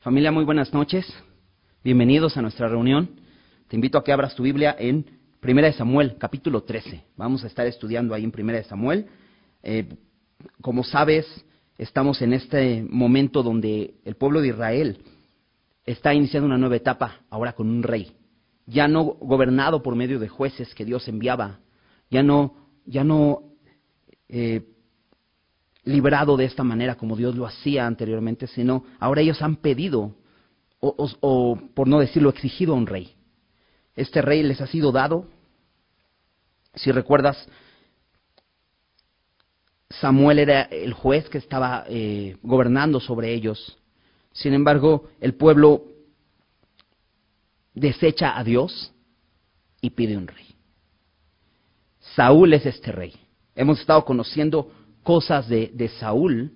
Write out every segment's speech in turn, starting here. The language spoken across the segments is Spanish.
Familia, muy buenas noches. Bienvenidos a nuestra reunión. Te invito a que abras tu Biblia en Primera de Samuel, capítulo 13. Vamos a estar estudiando ahí en Primera de Samuel. Eh, como sabes, estamos en este momento donde el pueblo de Israel está iniciando una nueva etapa, ahora con un rey, ya no gobernado por medio de jueces que Dios enviaba, ya no, ya no eh, librado de esta manera como Dios lo hacía anteriormente, sino ahora ellos han pedido, o, por no decirlo, exigido a un rey. Este rey les ha sido dado, si recuerdas, Samuel era el juez que estaba eh, gobernando sobre ellos. Sin embargo, el pueblo desecha a Dios y pide un rey. Saúl es este rey. Hemos estado conociendo cosas de, Saúl,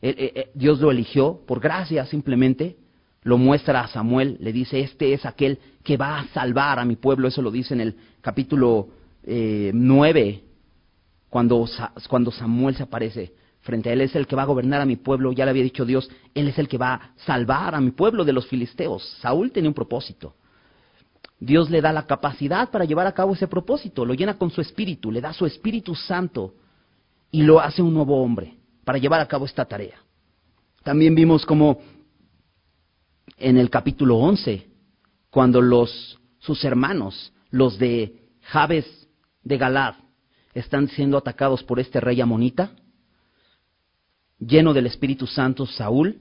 eh, eh, eh, Dios lo eligió por gracia simplemente, lo muestra a Samuel, le dice, este es aquel que va a salvar a mi pueblo, eso lo dice en el capítulo 9, cuando, cuando Samuel se aparece frente a él, es el que va a gobernar a mi pueblo, ya le había dicho Dios, él es el que va a salvar a mi pueblo de los filisteos. Saúl tenía un propósito. Dios le da la capacidad para llevar a cabo ese propósito, lo llena con su espíritu, le da su espíritu santo y lo hace un nuevo hombre para llevar a cabo esta tarea. También vimos como en el capítulo 11, cuando los, sus hermanos, los de Jabes de Galad, están siendo atacados por este rey amonita, lleno del Espíritu Santo, Saúl,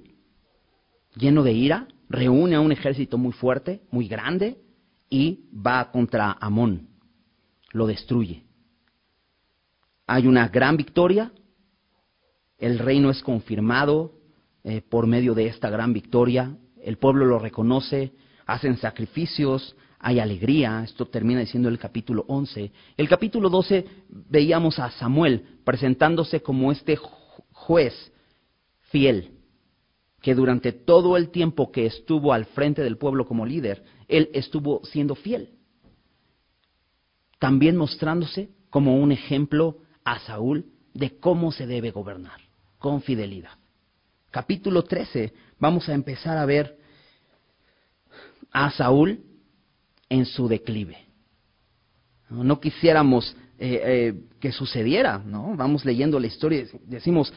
lleno de ira, reúne a un ejército muy fuerte, muy grande, y va contra Amón, lo destruye hay una gran victoria, el reino es confirmado eh, por medio de esta gran victoria, el pueblo lo reconoce, hacen sacrificios, hay alegría, esto termina diciendo el capítulo 11. El capítulo 12 veíamos a Samuel presentándose como este juez fiel, que durante todo el tiempo que estuvo al frente del pueblo como líder, él estuvo siendo fiel. También mostrándose como un ejemplo a Saúl de cómo se debe gobernar, con fidelidad. Capítulo 13, vamos a empezar a ver a Saúl en su declive. No, quisiéramos eh, eh, que sucediera, ¿no? Vamos leyendo la historia y decimos,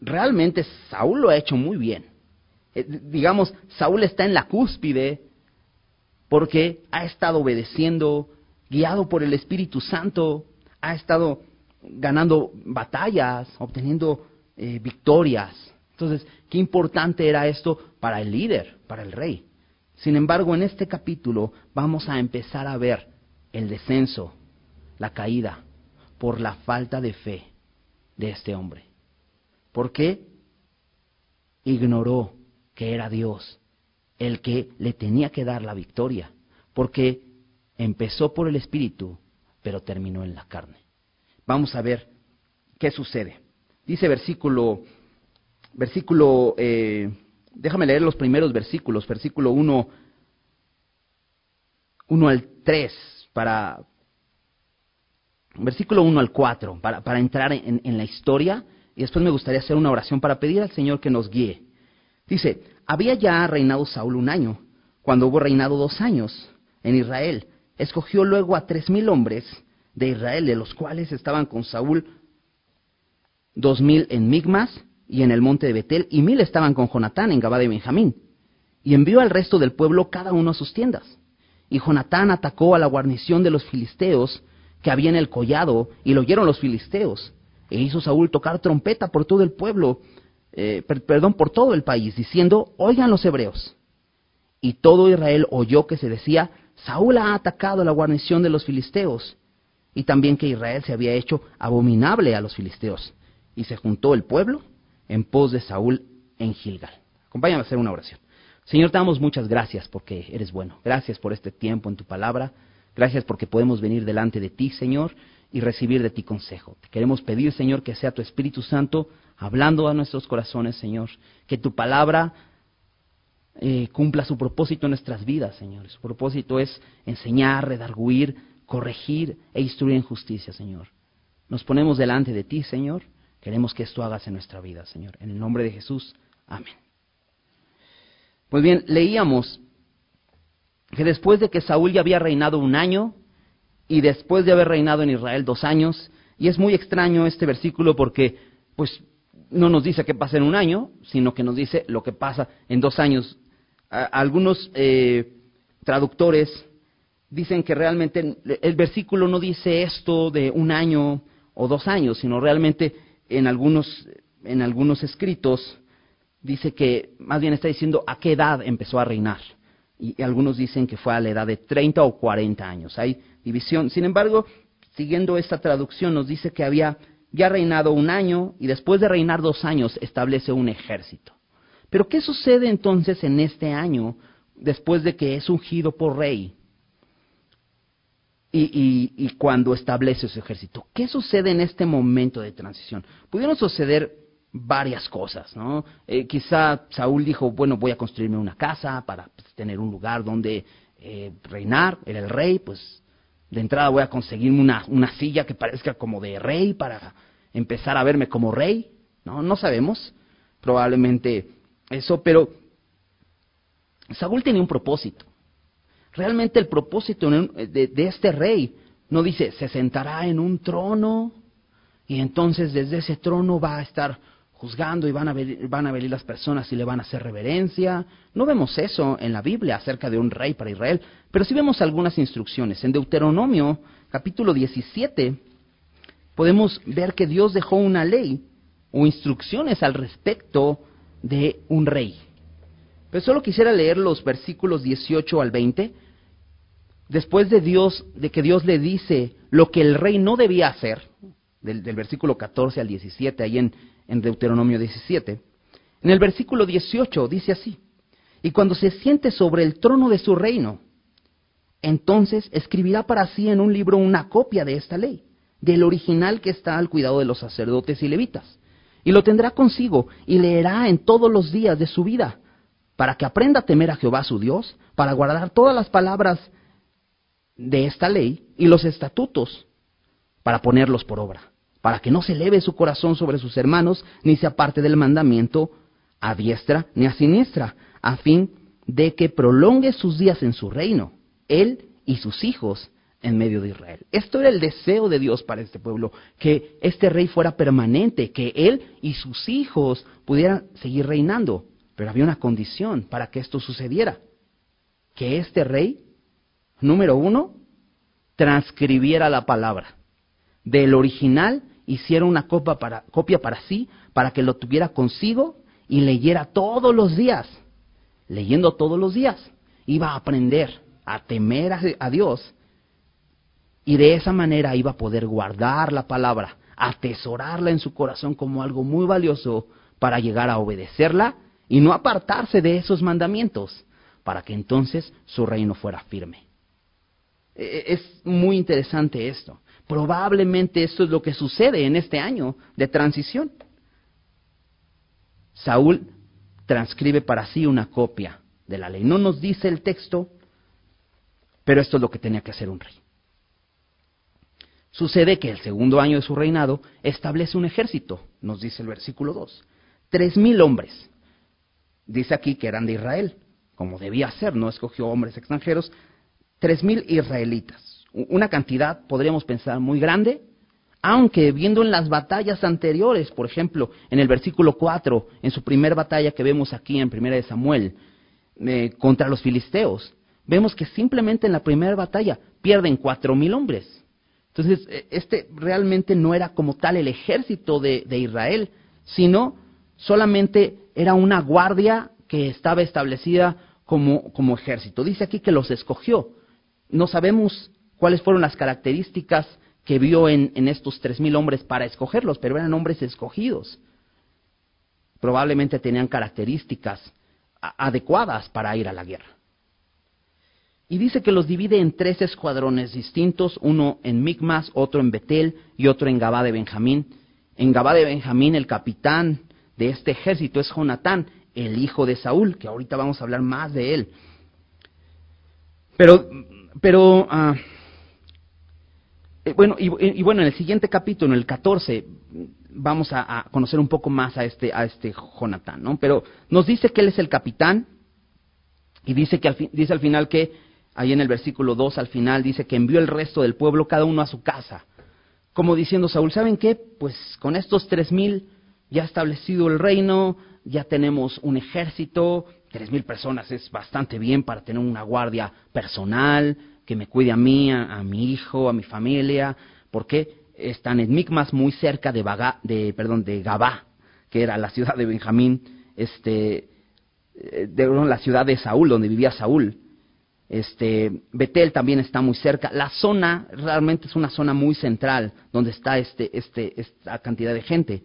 realmente Saúl lo ha hecho muy bien. Eh, digamos, Saúl está en la cúspide porque ha estado obedeciendo, guiado por el Espíritu Santo, ha estado ganando batallas, obteniendo eh, victorias. Entonces, qué importante era esto para el líder, para el rey. Sin embargo, en este capítulo vamos a empezar a ver el descenso, la caída, por la falta de fe de este hombre. ¿Por qué? Ignoró que era Dios el que le tenía que dar la victoria, porque empezó por el Espíritu, pero terminó en la carne. Vamos a ver qué sucede. Dice versículo, versículo, eh, déjame leer los primeros versículos, versículo 1, 1 al 3, para, versículo 1 al 4, para, para entrar en, en la historia, y después me gustaría hacer una oración para pedir al Señor que nos guíe. Dice, había ya reinado Saúl un año, cuando hubo reinado dos años en Israel. Escogió luego a tres mil hombres de Israel, de los cuales estaban con Saúl dos mil en Migmas y en el monte de Betel, y mil estaban con Jonatán en Gabá de Benjamín. Y envió al resto del pueblo cada uno a sus tiendas. Y Jonatán atacó a la guarnición de los filisteos que había en el collado, y lo oyeron los filisteos. E hizo Saúl tocar trompeta por todo el pueblo, eh, perdón, por todo el país, diciendo, oigan los hebreos. Y todo Israel oyó que se decía, Saúl ha atacado a la guarnición de los filisteos y también que Israel se había hecho abominable a los filisteos. Y se juntó el pueblo en pos de Saúl en Gilgal. Acompáñame a hacer una oración. Señor, te damos muchas gracias porque eres bueno. Gracias por este tiempo en tu palabra. Gracias porque podemos venir delante de ti, Señor, y recibir de ti consejo. Te queremos pedir, Señor, que sea tu Espíritu Santo hablando a nuestros corazones, Señor. Que tu palabra eh, cumpla su propósito en nuestras vidas, Señor. Su propósito es enseñar, redarguir, corregir e instruir en justicia, Señor. Nos ponemos delante de ti, Señor. Queremos que esto hagas en nuestra vida, Señor. En el nombre de Jesús. Amén. Pues bien, leíamos que después de que Saúl ya había reinado un año y después de haber reinado en Israel dos años, y es muy extraño este versículo porque pues no nos dice qué pasa en un año, sino que nos dice lo que pasa en dos años. algunos eh, traductores dicen que realmente el versículo no dice esto de un año o dos años, sino realmente en algunos, en algunos escritos dice que más bien está diciendo a qué edad empezó a reinar. Y, algunos dicen que fue a la edad de 30 o 40 años. Hay división. Sin embargo, siguiendo esta traducción, nos dice que había ya reinado un año y después de reinar dos años establece un ejército. Pero ¿qué sucede entonces en este año después de que es ungido por rey? Y, cuando establece su ejército. ¿Qué sucede en este momento de transición? Pudieron suceder varias cosas, ¿no? Eh, quizá Saúl dijo, bueno, voy a construirme una casa para pues, tener un lugar donde eh, reinar, era el rey, pues de entrada voy a conseguirme una, una silla que parezca como de rey para empezar a verme como rey, ¿no? No sabemos, probablemente eso, pero Saúl tenía un propósito. Realmente el propósito de, este rey no dice, se sentará en un trono y entonces desde ese trono va a estar juzgando y van a, van a venir las personas y le van a hacer reverencia. No vemos eso en la Biblia acerca de un rey para Israel, pero sí vemos algunas instrucciones. En Deuteronomio capítulo 17 podemos ver que Dios dejó una ley o instrucciones al respecto de un rey. Pero solo quisiera leer los versículos 18 al 20 después de Dios, de que Dios le dice lo que el rey no debía hacer, del, versículo 14 al 17, ahí en, en Deuteronomio 17, en el versículo 18 dice así, y cuando se siente sobre el trono de su reino, entonces escribirá para sí en un libro una copia de esta ley, del original que está al cuidado de los sacerdotes y levitas, y lo tendrá consigo y leerá en todos los días de su vida, para que aprenda a temer a Jehová su Dios, para guardar todas las palabras de esta ley y los estatutos para ponerlos por obra, para que no se eleve su corazón sobre sus hermanos, ni se aparte del mandamiento a diestra ni a siniestra, a fin de que prolongue sus días en su reino, él y sus hijos en medio de Israel. Esto era el deseo de Dios para este pueblo, que este rey fuera permanente, que él y sus hijos pudieran seguir reinando. Pero había una condición para que esto sucediera, que este rey número uno, transcribiera la palabra. Del original hiciera una copia para, copia para sí, para que lo tuviera consigo y leyera todos los días. Leyendo todos los días, iba a aprender a temer a, Dios y de esa manera iba a poder guardar la palabra, atesorarla en su corazón como algo muy valioso para llegar a obedecerla y no apartarse de esos mandamientos, para que entonces su reino fuera firme. E, e, es muy interesante esto. Probablemente esto es lo que sucede en este año de transición. Saúl transcribe para sí una copia de la ley. No nos dice el texto, pero esto es lo que tenía que hacer un rey. Sucede que el segundo año de su reinado establece un ejército, nos dice el versículo 2. Tres mil hombres. Dice aquí que eran de Israel, como debía ser, no escogió hombres extranjeros, tres mil israelitas. Una cantidad, podríamos pensar, muy grande, aunque viendo en las batallas anteriores, por ejemplo, en el versículo 4, en su primera batalla que vemos aquí en Primera de Samuel, eh, contra los filisteos, vemos que simplemente en la primera batalla pierden cuatro mil hombres. Entonces, e, este realmente no era como tal el ejército de, de Israel, sino solamente era una guardia que estaba establecida como, como ejército. Dice aquí que los escogió. No sabemos cuáles fueron las características que vio en, estos tres mil hombres para escogerlos, pero eran hombres escogidos. Probablemente tenían características adecuadas para ir a la guerra. Y dice que los divide en tres escuadrones distintos, uno en Micmas, otro en Betel y otro en Gabá de Benjamín. En Gabá de Benjamín el capitán de este ejército es Jonatán, el hijo de Saúl, que ahorita vamos a hablar más de él. Pero pero, ah, eh, bueno, y, bueno, en el siguiente capítulo, en el 14, vamos a, conocer un poco más a este, a este Jonatán, ¿no? Pero nos dice que él es el capitán Y dice, que al dice al final que, ahí en el versículo 2 al final, dice que envió el resto del pueblo, cada uno a su casa. Como diciendo Saúl, ¿saben qué? Pues con estos tres mil ya establecido el reino, ya tenemos un ejército, tres mil personas es bastante bien para tener una guardia personal, que me cuide a mí, a, mi hijo, a mi familia, porque están en Micmas muy cerca de, de, perdón, de Gabá, que era la ciudad de Benjamín, este, eh, de la ciudad de Saúl, donde vivía Saúl. Este, Betel también está muy cerca. La zona realmente es una zona muy central donde está este, este, esta cantidad de gente.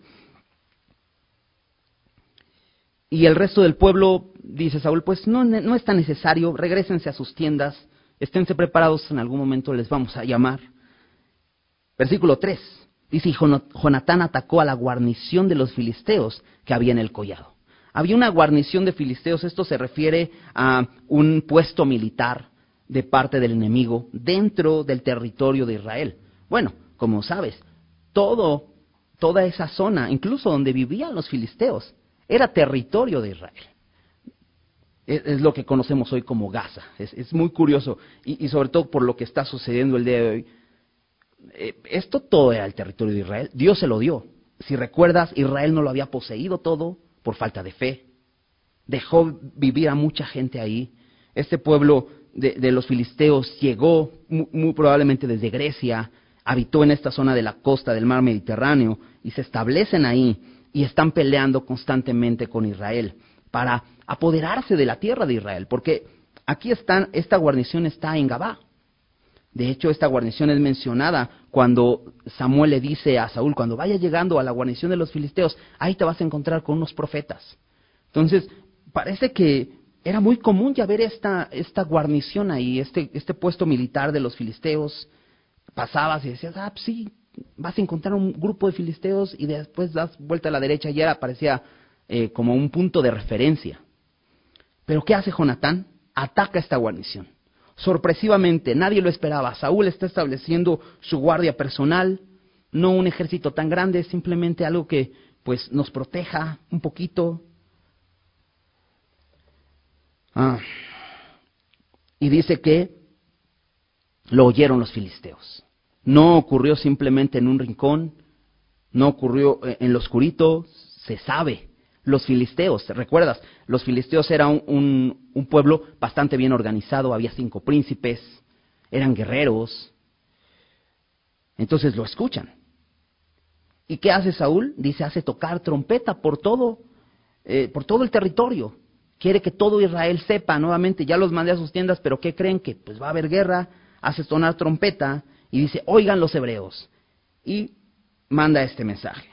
Y el resto del pueblo, dice Saúl, pues no, no es tan necesario, regresense a sus tiendas, esténse preparados, en algún momento les vamos a llamar. Versículo 3, dice, y Jonatán atacó a la guarnición de los filisteos que había en el collado. Había una guarnición de filisteos, esto se refiere a un puesto militar de parte del enemigo dentro del territorio de Israel. Bueno, como sabes, todo, toda esa zona, incluso donde vivían los filisteos, era territorio de Israel. Es, lo que conocemos hoy como Gaza. Es, muy curioso, y, sobre todo por lo que está sucediendo el día de hoy. Eh, esto todo era el territorio de Israel. Dios se lo dio. Si recuerdas, Israel no lo había poseído todo por falta de fe. Dejó vivir a mucha gente ahí. Este pueblo de, los filisteos llegó muy, probablemente desde Grecia, habitó en esta zona de la costa del mar Mediterráneo y se establecen ahí y están peleando constantemente con Israel para apoderarse de la tierra de Israel, porque aquí están, esta guarnición está en Gabá. De hecho, esta guarnición es mencionada cuando Samuel le dice a Saúl, cuando vaya llegando a la guarnición de los filisteos, ahí te vas a encontrar con unos profetas. Entonces, parece que era muy común ya ver esta, esta guarnición ahí, este, este puesto militar de los filisteos. Pasabas y decías, ah, pues sí, vas a encontrar un grupo de filisteos y después das vuelta a la derecha y ya aparecía eh, como un punto de referencia. Pero ¿qué hace Jonatán? Ataca esta guarnición sorpresivamente, nadie lo esperaba. Saúl está estableciendo su guardia personal, no un ejército tan grande, simplemente algo que pues nos proteja un poquito. Ah. Y dice que lo oyeron los filisteos. No ocurrió simplemente en un rincón, no ocurrió en lo oscurito, se sabe los filisteos. ¿Recuerdas? Los filisteos eran un, un, pueblo bastante bien organizado, había cinco príncipes, eran guerreros. Entonces lo escuchan. ¿Y qué hace Saúl? Dice, hace tocar trompeta por todo, eh, por todo el territorio. Quiere que todo Israel sepa nuevamente, ya los mandé a sus tiendas, pero ¿qué creen? Que pues va a haber guerra, hace sonar trompeta y dice, oigan los hebreos. Y manda este mensaje.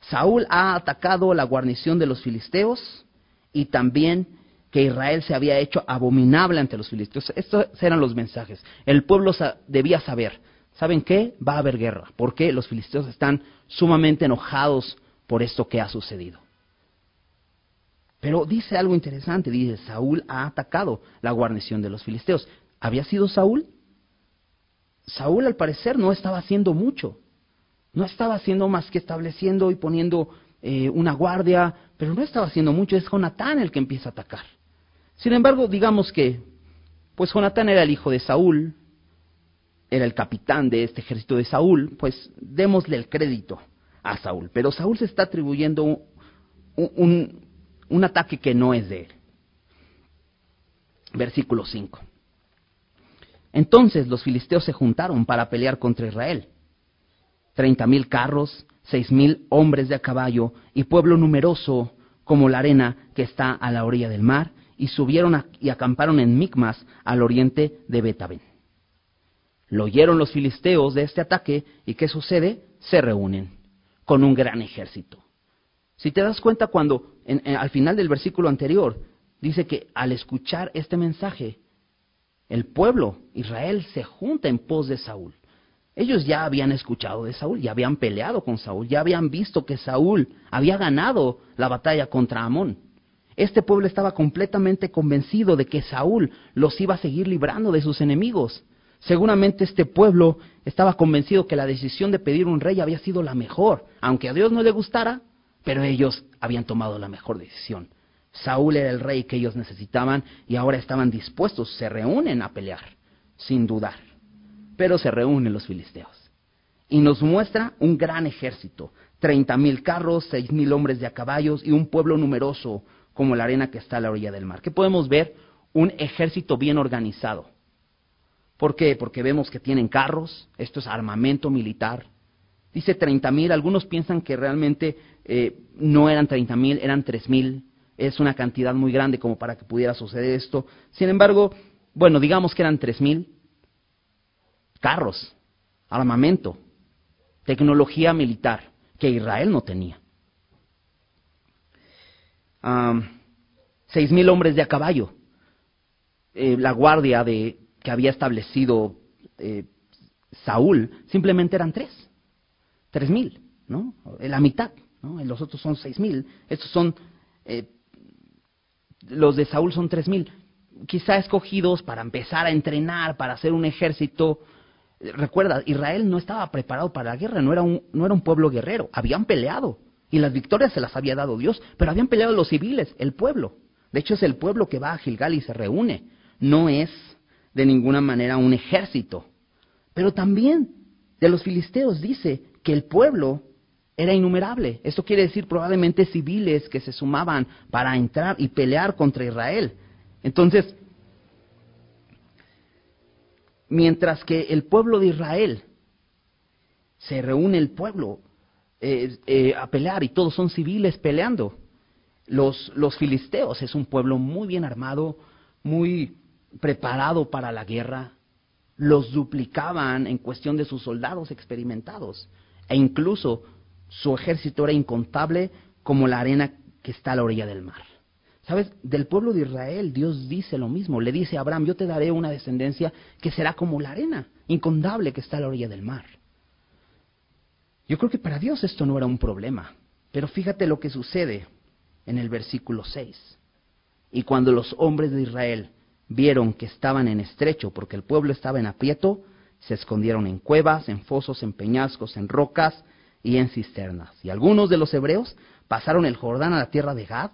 Saúl ha atacado la guarnición de los filisteos y también que Israel se había hecho abominable ante los filisteos. Estos eran los mensajes. El pueblo debía saber, ¿saben qué? Va a haber guerra, porque los filisteos están sumamente enojados por esto que ha sucedido. Pero dice algo interesante, dice, Saúl ha atacado la guarnición de los filisteos. ¿Había sido Saúl? Saúl al parecer no estaba haciendo mucho. No estaba haciendo más que estableciendo y poniendo eh, una guardia, pero no estaba haciendo mucho. Es Jonatán el que empieza a atacar. Sin embargo, digamos que, pues Jonatán era el hijo de Saúl, era el capitán de este ejército de Saúl, pues démosle el crédito a Saúl. Pero Saúl se está atribuyendo un, un ataque que no es de él. Versículo 5. Entonces los filisteos se juntaron para pelear contra Israel treinta mil carros, seis mil hombres de a caballo y pueblo numeroso como la arena que está a la orilla del mar, y subieron y acamparon en Micmas al oriente de Betabén. Lo oyeron los filisteos de este ataque y ¿qué sucede? Se reúnen con un gran ejército. Si te das cuenta cuando al final del versículo anterior dice que al escuchar este mensaje, el pueblo, Israel, se junta en pos de Saúl. Ellos ya habían escuchado de Saúl, ya habían peleado con Saúl, ya habían visto que Saúl había ganado la batalla contra Amón. Este pueblo estaba completamente convencido de que Saúl los iba a seguir librando de sus enemigos. Seguramente este pueblo estaba convencido que la decisión de pedir un rey había sido la mejor, aunque a Dios no le gustara, pero ellos habían tomado la mejor decisión. Saúl era el rey que ellos necesitaban y ahora estaban dispuestos, se reúnen a pelear, sin dudar. Pero se reúnen los filisteos. Y nos muestra un gran ejército, treinta mil carros, seis mil hombres de a caballos y un pueblo numeroso como la arena que está a la orilla del mar. ¿Qué podemos ver? Un ejército bien organizado. ¿Por qué? Porque vemos que tienen carros, esto es armamento militar. Dice treinta mil, algunos piensan que realmente eh, no eran treinta mil, eran tres mil. Es una cantidad muy grande como para que pudiera suceder esto. Sin embargo, bueno, digamos que eran tres mil carros, armamento, tecnología militar que Israel no tenía. seis mil hombres de a caballo. Eh, la guardia de, que había establecido eh, Saúl simplemente eran tres. Tres mil, ¿no? La mitad, ¿no? Los otros son seis mil. Estos son, eh, los de Saúl son tres mil. Quizá escogidos para empezar a entrenar, para hacer un ejército Recuerda, Israel no estaba preparado para la guerra, no era, un, no era un pueblo guerrero, habían peleado y las victorias se las había dado Dios, pero habían peleado los civiles, el pueblo. De hecho es el pueblo que va a Gilgal y se reúne, no es de ninguna manera un ejército. Pero también de los filisteos dice que el pueblo era innumerable. Esto quiere decir probablemente civiles que se sumaban para entrar y pelear contra Israel. Entonces, mientras que el pueblo de Israel se reúne el pueblo eh, eh, a pelear y todos son civiles peleando. Los, los filisteos es un pueblo muy bien armado, muy preparado para la guerra, los duplicaban en cuestión de sus soldados experimentados e incluso su ejército era incontable como la arena que está a la orilla del mar. ¿Sabes? Del pueblo de Israel Dios dice lo mismo. Le dice a Abraham, yo te daré una descendencia que será como la arena, incontable que está a la orilla del mar. Yo creo que para Dios esto no era un problema. Pero fíjate lo que sucede en el versículo 6. Y cuando los hombres de Israel vieron que estaban en estrecho, porque el pueblo estaba en aprieto, se escondieron en cuevas, en fosos, en peñascos, en rocas y en cisternas. Y algunos de los hebreos pasaron el Jordán a la tierra de Gad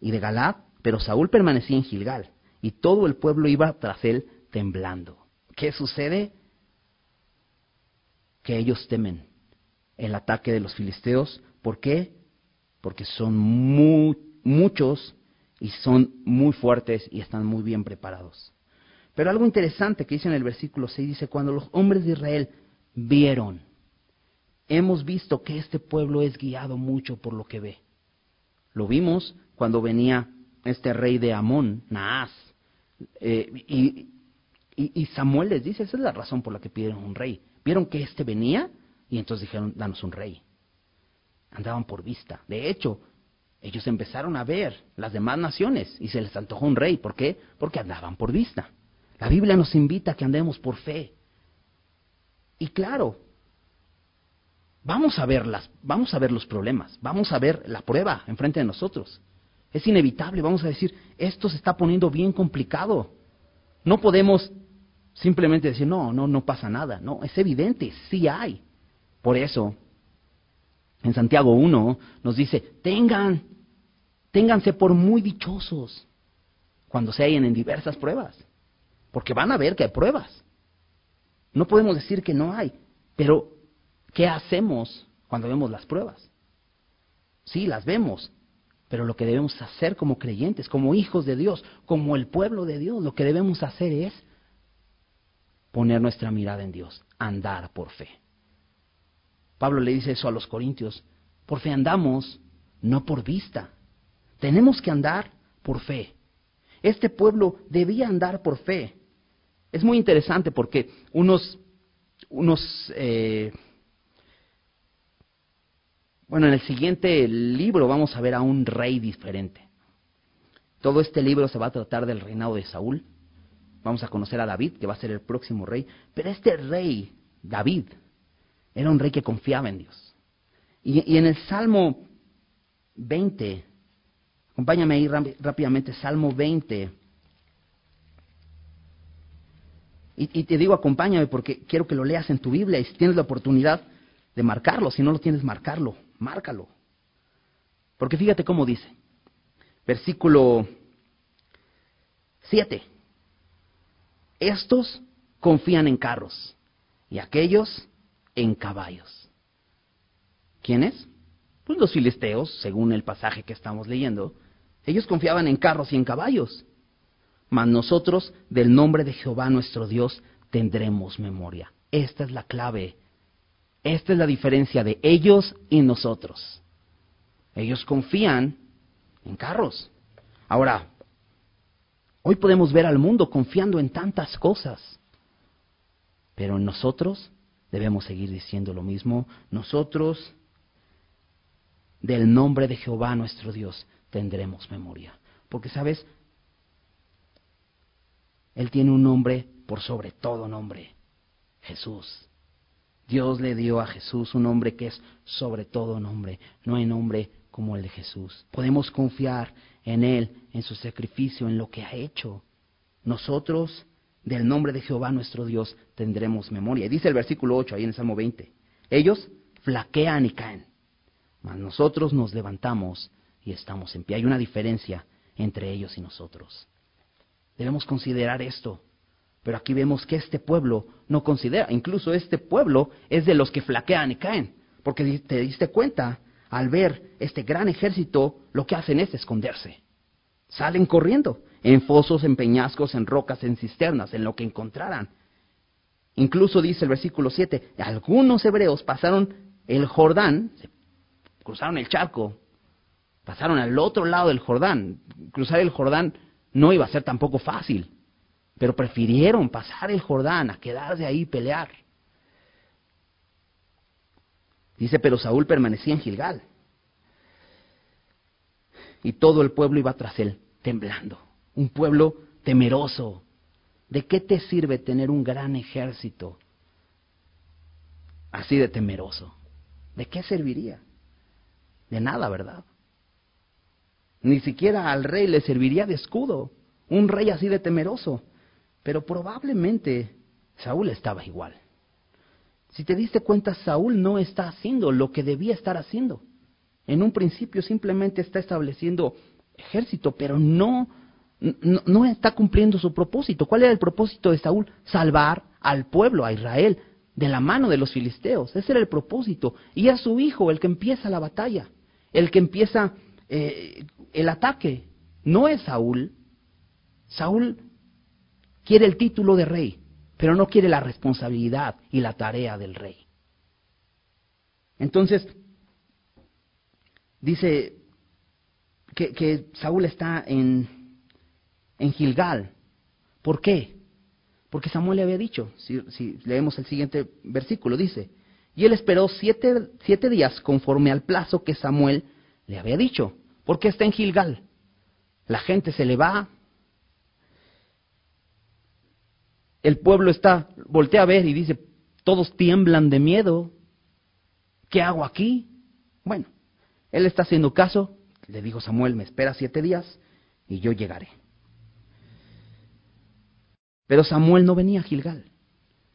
y de Galad, pero Saúl permanecía en Gilgal, y todo el pueblo iba tras él temblando. ¿Qué sucede? Que ellos temen el ataque de los filisteos. ¿Por qué? Porque son muy, muchos y son muy fuertes y están muy bien preparados. Pero algo interesante que dice en el versículo 6 dice, cuando los hombres de Israel vieron, hemos visto que este pueblo es guiado mucho por lo que ve. Lo vimos cuando venía este rey de Amón, Naas. Eh, y, y, Samuel les dice, esa es la razón por la que pidieron un rey. Vieron que este venía y entonces dijeron, danos un rey. Andaban por vista. De hecho, ellos empezaron a ver las demás naciones y se les antojó un rey. ¿Por qué? Porque andaban por vista. La Biblia nos invita a que andemos por fe. Y claro, vamos a ver las, vamos a ver los problemas, vamos a ver la prueba enfrente de nosotros. Es inevitable, vamos a decir, esto se está poniendo bien complicado. No podemos simplemente decir, no, no, no pasa nada. No, es evidente, sí hay. Por eso, en Santiago 1 nos dice, tengan, ténganse por muy dichosos cuando se hallen en diversas pruebas. Porque van a ver que hay pruebas. No podemos decir que no hay, pero ¿qué hacemos cuando vemos las pruebas? Sí, las vemos, pero lo que debemos hacer como creyentes, como hijos de Dios, como el pueblo de Dios, lo que debemos hacer es poner nuestra mirada en Dios, andar por fe. Pablo le dice eso a los corintios, por fe andamos, no por vista. Tenemos que andar por fe. Este pueblo debía andar por fe. Es muy interesante porque unos, unos eh, bueno, en el siguiente libro vamos a ver a un rey diferente. Todo este libro se va a tratar del reinado de Saúl. Vamos a conocer a David, que va a ser el próximo rey. Pero este rey, David, era un rey que confiaba en Dios. Y, en el Salmo 20, acompáñame ahí rápidamente, Salmo 20. Y, y, te digo, acompáñame porque quiero que lo leas en tu Biblia y si tienes la oportunidad de marcarlo, si no lo tienes, marcarlo márcalo. Porque fíjate cómo dice, Versículo 7. Estos confían en carros y aquellos en caballos. ¿Quiénes? Pues los filisteos, según el pasaje que estamos leyendo. Ellos confiaban en carros y en caballos. Mas nosotros, del nombre de Jehová nuestro Dios, tendremos memoria. Esta es la clave. Esta es la diferencia de ellos y nosotros. Ellos confían en carros. Ahora, hoy podemos ver al mundo confiando en tantas cosas, pero nosotros debemos seguir diciendo lo mismo. Nosotros, del nombre de Jehová nuestro Dios, tendremos memoria. Porque, ¿sabes? Él tiene un nombre por sobre todo nombre, Jesús. Dios le dio a Jesús un nombre que es sobre todo nombre. No hay nombre como el de Jesús. Podemos confiar en Él, en su sacrificio, en lo que ha hecho. Nosotros, del nombre de Jehová nuestro Dios, tendremos memoria. Y dice el versículo 8 ahí en el Salmo 20. Ellos flaquean y caen, mas nosotros nos levantamos y estamos en pie. Hay una diferencia entre ellos y nosotros. Debemos considerar esto. Pero aquí vemos que este pueblo no considera, incluso este pueblo es de los que flaquean y caen, porque te diste cuenta al ver este gran ejército, lo que hacen es esconderse. Salen corriendo, en fosos, en peñascos, en rocas, en cisternas, en lo que encontraran. Incluso dice el versículo 7, algunos hebreos pasaron el Jordán, cruzaron el charco, pasaron al otro lado del Jordán. Cruzar el Jordán no iba a ser tampoco fácil, pero prefirieron pasar el Jordán a quedarse ahí pelear. Dice, pero Saúl permanecía en Gilgal. Y todo el pueblo iba tras él, temblando. Un pueblo temeroso. ¿De qué te sirve tener un gran ejército así de temeroso? ¿De qué serviría? De nada, ¿verdad? Ni siquiera al rey le serviría de escudo, un rey así de temeroso. Pero probablemente Saúl estaba igual. Si te diste cuenta, Saúl no está haciendo lo que debía estar haciendo. En un principio simplemente está estableciendo ejército, pero no, no, está cumpliendo su propósito. ¿Cuál era el propósito de Saúl? Salvar al pueblo, a Israel, de la mano de los filisteos. Ese era el propósito. Y a su hijo el que empieza la batalla, el que empieza eh, el ataque. No es Saúl. Saúl quiere el título de rey pero no quiere la responsabilidad y la tarea del rey. Entonces, dice que, Saúl está en, en, Gilgal. ¿Por qué? Porque Samuel le había dicho, si, leemos el siguiente versículo, dice, y él esperó siete, siete días conforme al plazo que Samuel le había dicho. ¿Por qué está en Gilgal? La gente se le va, el pueblo está, voltea a ver y dice, todos tiemblan de miedo. ¿Qué hago aquí? Bueno, él está haciendo caso, le dijo Samuel, me espera siete días y yo llegaré. Pero Samuel no venía a Gilgal.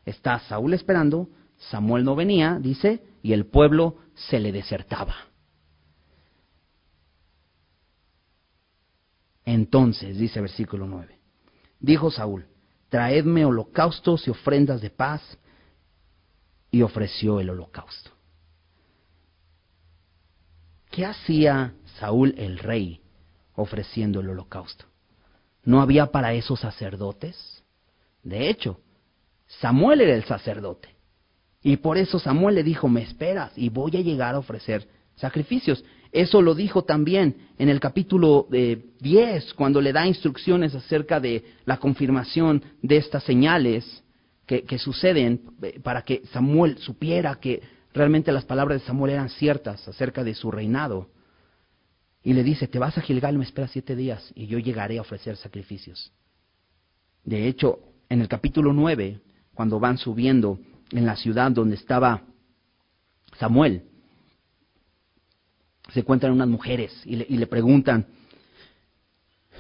Está Saúl esperando, Samuel no venía, dice, y el pueblo se le desertaba. Entonces, dice versículo 9, dijo Saúl, traedme holocaustos y ofrendas de paz, y ofreció el holocausto. ¿Qué hacía Saúl el rey ofreciendo el holocausto? ¿No había para eso sacerdotes? De hecho, Samuel era el sacerdote. Y por eso Samuel le dijo, me esperas y voy a llegar a ofrecer sacrificios. Eso lo dijo también en el capítulo 10, eh, cuando le da instrucciones acerca de la confirmación de estas señales que, que, suceden eh, para que Samuel supiera que realmente las palabras de Samuel eran ciertas acerca de su reinado. Y le dice, te vas a Gilgal, me esperas siete días y yo llegaré a ofrecer sacrificios. De hecho, en el capítulo 9, cuando van subiendo en la ciudad donde estaba Samuel, se encuentran unas mujeres y le, preguntan,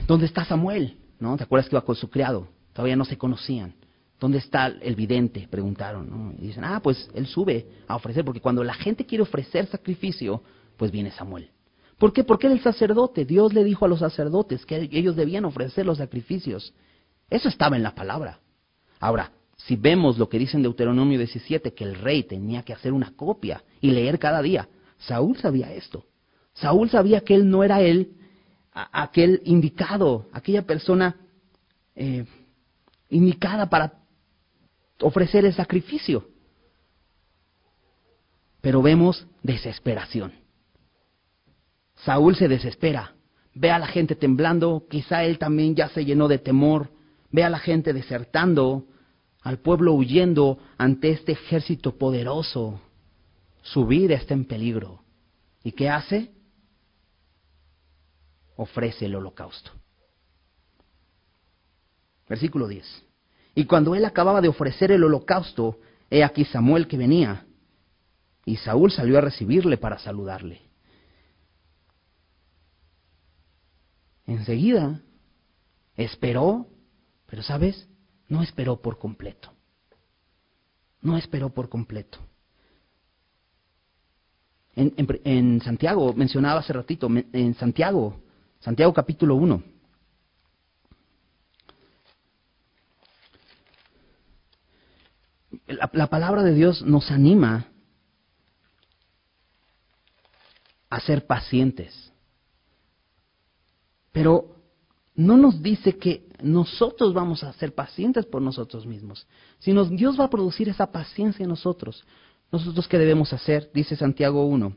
¿dónde está Samuel? ¿No? ¿Te acuerdas que iba con su criado? Todavía no se conocían. ¿Dónde está el vidente? Preguntaron. Y dicen, ah, pues él sube a ofrecer, porque cuando la gente quiere ofrecer sacrificio, pues viene Samuel. ¿Por qué? Porque era el sacerdote. Dios le dijo a los sacerdotes que ellos debían ofrecer los sacrificios. Eso estaba en la palabra. Ahora, si vemos lo que dice en Deuteronomio 17, que el rey tenía que hacer una copia y leer cada día, Saúl sabía esto. Saúl sabía que él no era él, aquel indicado, aquella persona eh, indicada para ofrecer el sacrificio. Pero vemos desesperación. Saúl se desespera, ve a la gente temblando, quizá él también ya se llenó de temor, ve a la gente desertando, al pueblo huyendo ante este ejército poderoso. Su vida está en peligro. ¿Y qué hace? Ofrece el holocausto. Versículo 10. Y cuando él acababa de ofrecer el holocausto, he aquí Samuel que venía, y Saúl salió a recibirle para saludarle. Enseguida esperó, pero sabes, no esperó por completo. No esperó por completo. En, Santiago, mencionaba hace ratito, en Santiago, Santiago capítulo 1. la, palabra de Dios nos anima a ser pacientes. Pero no nos dice que nosotros vamos a ser pacientes por nosotros mismos, sino Dios va a producir esa paciencia en nosotros. Nosotros qué debemos hacer? Dice Santiago 1,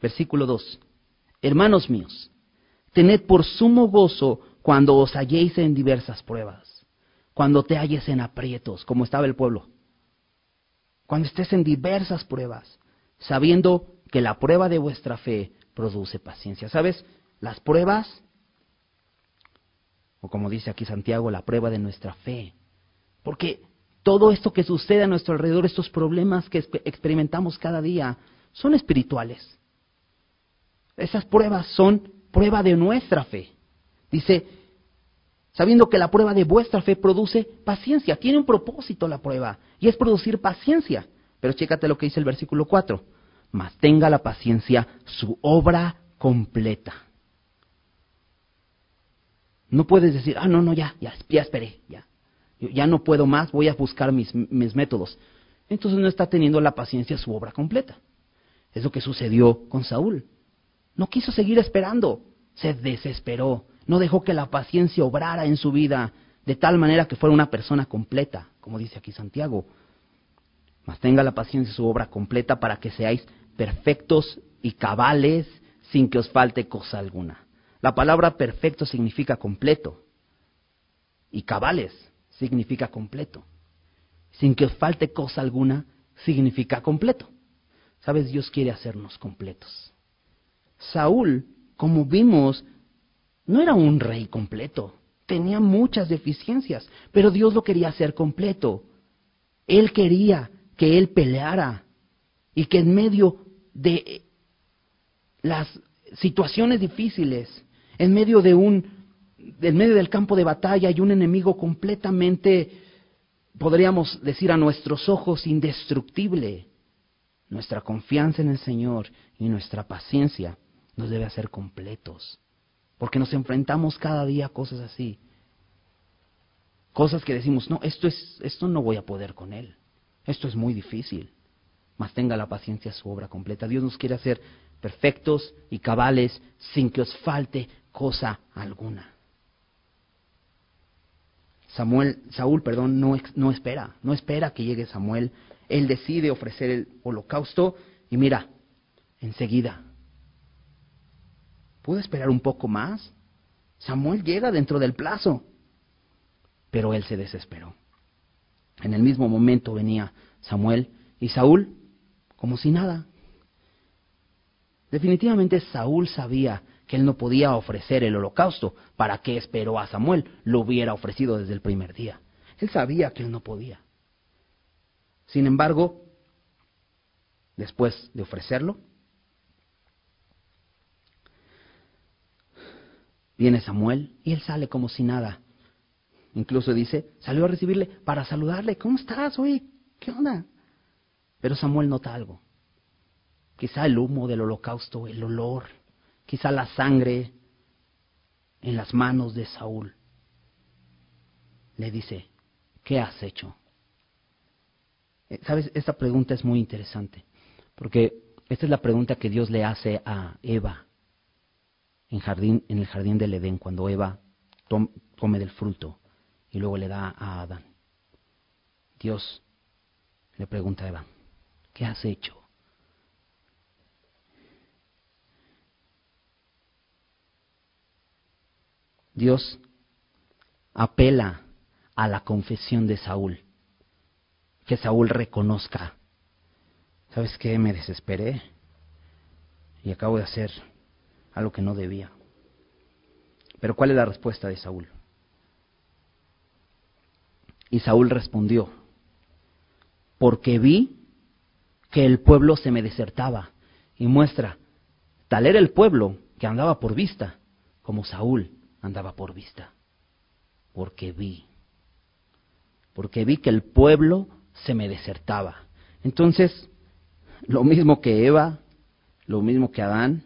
versículo 2. Hermanos míos, tened por sumo gozo cuando os halléis en diversas pruebas, cuando te halles en aprietos, como estaba el pueblo, cuando estés en diversas pruebas, sabiendo que la prueba de vuestra fe produce paciencia. ¿Sabes? Las pruebas o como dice aquí Santiago, la prueba de nuestra fe. Porque todo esto que sucede a nuestro alrededor, estos problemas que experimentamos cada día, son espirituales. Esas pruebas son prueba de nuestra fe. Dice, sabiendo que la prueba de vuestra fe produce paciencia, tiene un propósito la prueba, y es producir paciencia. Pero chécate lo que dice el versículo 4, mas tenga la paciencia su obra completa no puedes decir, ah, no, no, ya, ya, ya esperé, ya. Ya no puedo más, voy a buscar mis, mis métodos. Entonces no está teniendo la paciencia su obra completa. Es lo que sucedió con Saúl. No quiso seguir esperando, se desesperó, no dejó que la paciencia obrara en su vida de tal manera que fuera una persona completa, como dice aquí Santiago. Mas tenga la paciencia su obra completa para que seáis perfectos y cabales sin que os falte cosa alguna. La palabra perfecto significa completo y cabales significa completo. Sin que os falte cosa alguna significa completo. Sabes, Dios quiere hacernos completos. Saúl, como vimos, no era un rey completo, tenía muchas deficiencias, pero Dios lo quería hacer completo. Él quería que él peleara y que en medio de las situaciones difíciles, en medio de un, en medio del campo de batalla hay un enemigo completamente, podríamos decir a nuestros ojos, indestructible. Nuestra confianza en el Señor y nuestra paciencia nos debe hacer completos, porque nos enfrentamos cada día a cosas así. Cosas que decimos, no, esto, es, esto no voy a poder con Él, esto es muy difícil, mas tenga la paciencia su obra completa. Dios nos quiere hacer perfectos y cabales sin que os falte cosa alguna. Samuel, Saúl, perdón, no, no espera, no espera que llegue Samuel. Él decide ofrecer el holocausto y mira, enseguida. ¿Pudo esperar un poco más? Samuel llega dentro del plazo. Pero él se desesperó. En el mismo momento venía Samuel y Saúl como si nada. Definitivamente Saúl sabía que él no podía ofrecer el holocausto. ¿Para qué esperó a Samuel? Lo hubiera ofrecido desde el primer día. Él sabía que él no podía. Sin embargo, después de ofrecerlo, viene Samuel y él sale como si nada. Incluso dice, salió a recibirle para saludarle. ¿Cómo estás? Oye, ¿qué onda? Pero Samuel nota algo. Quizá el humo del holocausto, el olor, quizá la sangre en las manos de Saúl. Le dice, ¿qué has hecho? Eh, Sabes, esta pregunta es muy interesante, porque esta es la pregunta que Dios le hace a Eva en, el jardín del Edén, cuando Eva come del fruto y luego le da a Adán. Dios le pregunta a Eva, ¿qué has hecho? Dios apela a la confesión de Saúl, que Saúl reconozca, ¿sabes qué? Me desesperé y acabo de hacer algo que no debía. Pero ¿cuál es la respuesta de Saúl? Y Saúl respondió, porque vi que el pueblo se me desertaba. Y muestra, tal era el pueblo que andaba por vista, como Saúl andaba por vista. Porque vi, porque vi que el pueblo se me desertaba. Entonces, lo mismo que Eva, lo mismo que Adán,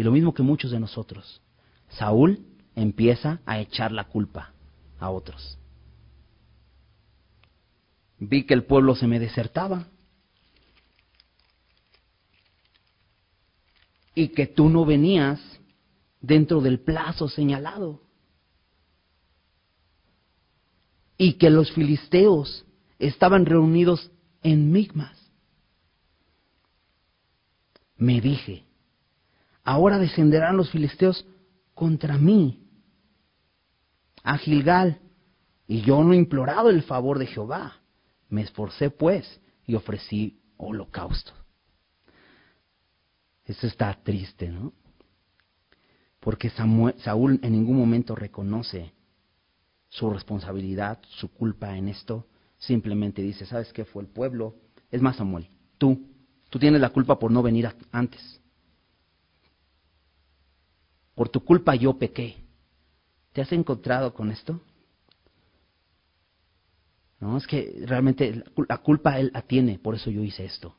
y lo mismo que muchos de nosotros. Saúl empieza a echar la culpa a otros. Vi que el pueblo se me desertaba y que tú no venías dentro del plazo señalado y que los filisteos estaban reunidos en Migmas. Me dije, ahora descenderán los filisteos contra mí a Gilgal, y yo no he implorado el favor de Jehová. Me esforcé pues y ofrecí holocausto. Eso está triste, ¿no? Porque Saúl en ningún momento reconoce su responsabilidad, su culpa en esto. Simplemente dice, ¿sabes qué fue el pueblo? Es más, Samuel, tú, tú tienes la culpa por no venir antes. Por tu culpa yo pequé. ¿Te has encontrado con esto? No, es que realmente la culpa él la tiene, por eso yo hice esto.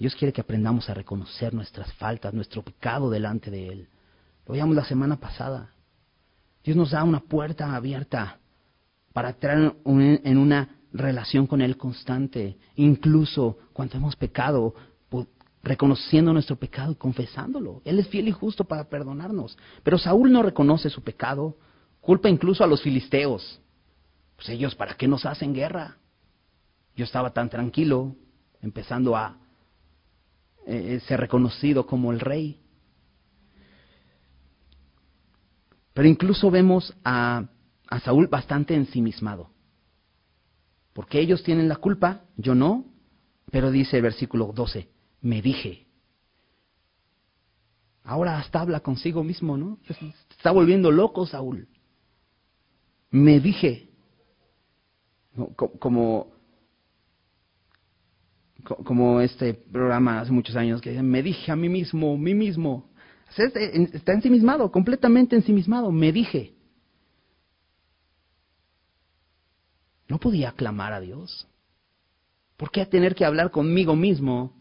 Dios quiere que aprendamos a reconocer nuestras faltas, nuestro pecado delante de Él. Lo veíamos la semana pasada. Dios nos da una puerta abierta para entrar en una relación con Él constante, incluso cuando hemos pecado, reconociendo nuestro pecado y confesándolo. Él es fiel y justo para perdonarnos. Pero Saúl no reconoce su pecado, culpa incluso a los filisteos. Pues ellos, ¿para qué nos hacen guerra? Yo estaba tan tranquilo, empezando a eh, ser reconocido como el rey. Pero incluso vemos a, a Saúl bastante ensimismado. Porque ellos tienen la culpa, yo no. Pero dice el versículo 12, me dije. Ahora hasta habla consigo mismo, ¿no? Está volviendo loco Saúl. Me dije. Como, como este programa hace muchos años que me dije a mí mismo, mí mismo. Está ensimismado, completamente ensimismado. Me dije. No podía clamar a Dios. ¿Por qué tener que hablar conmigo mismo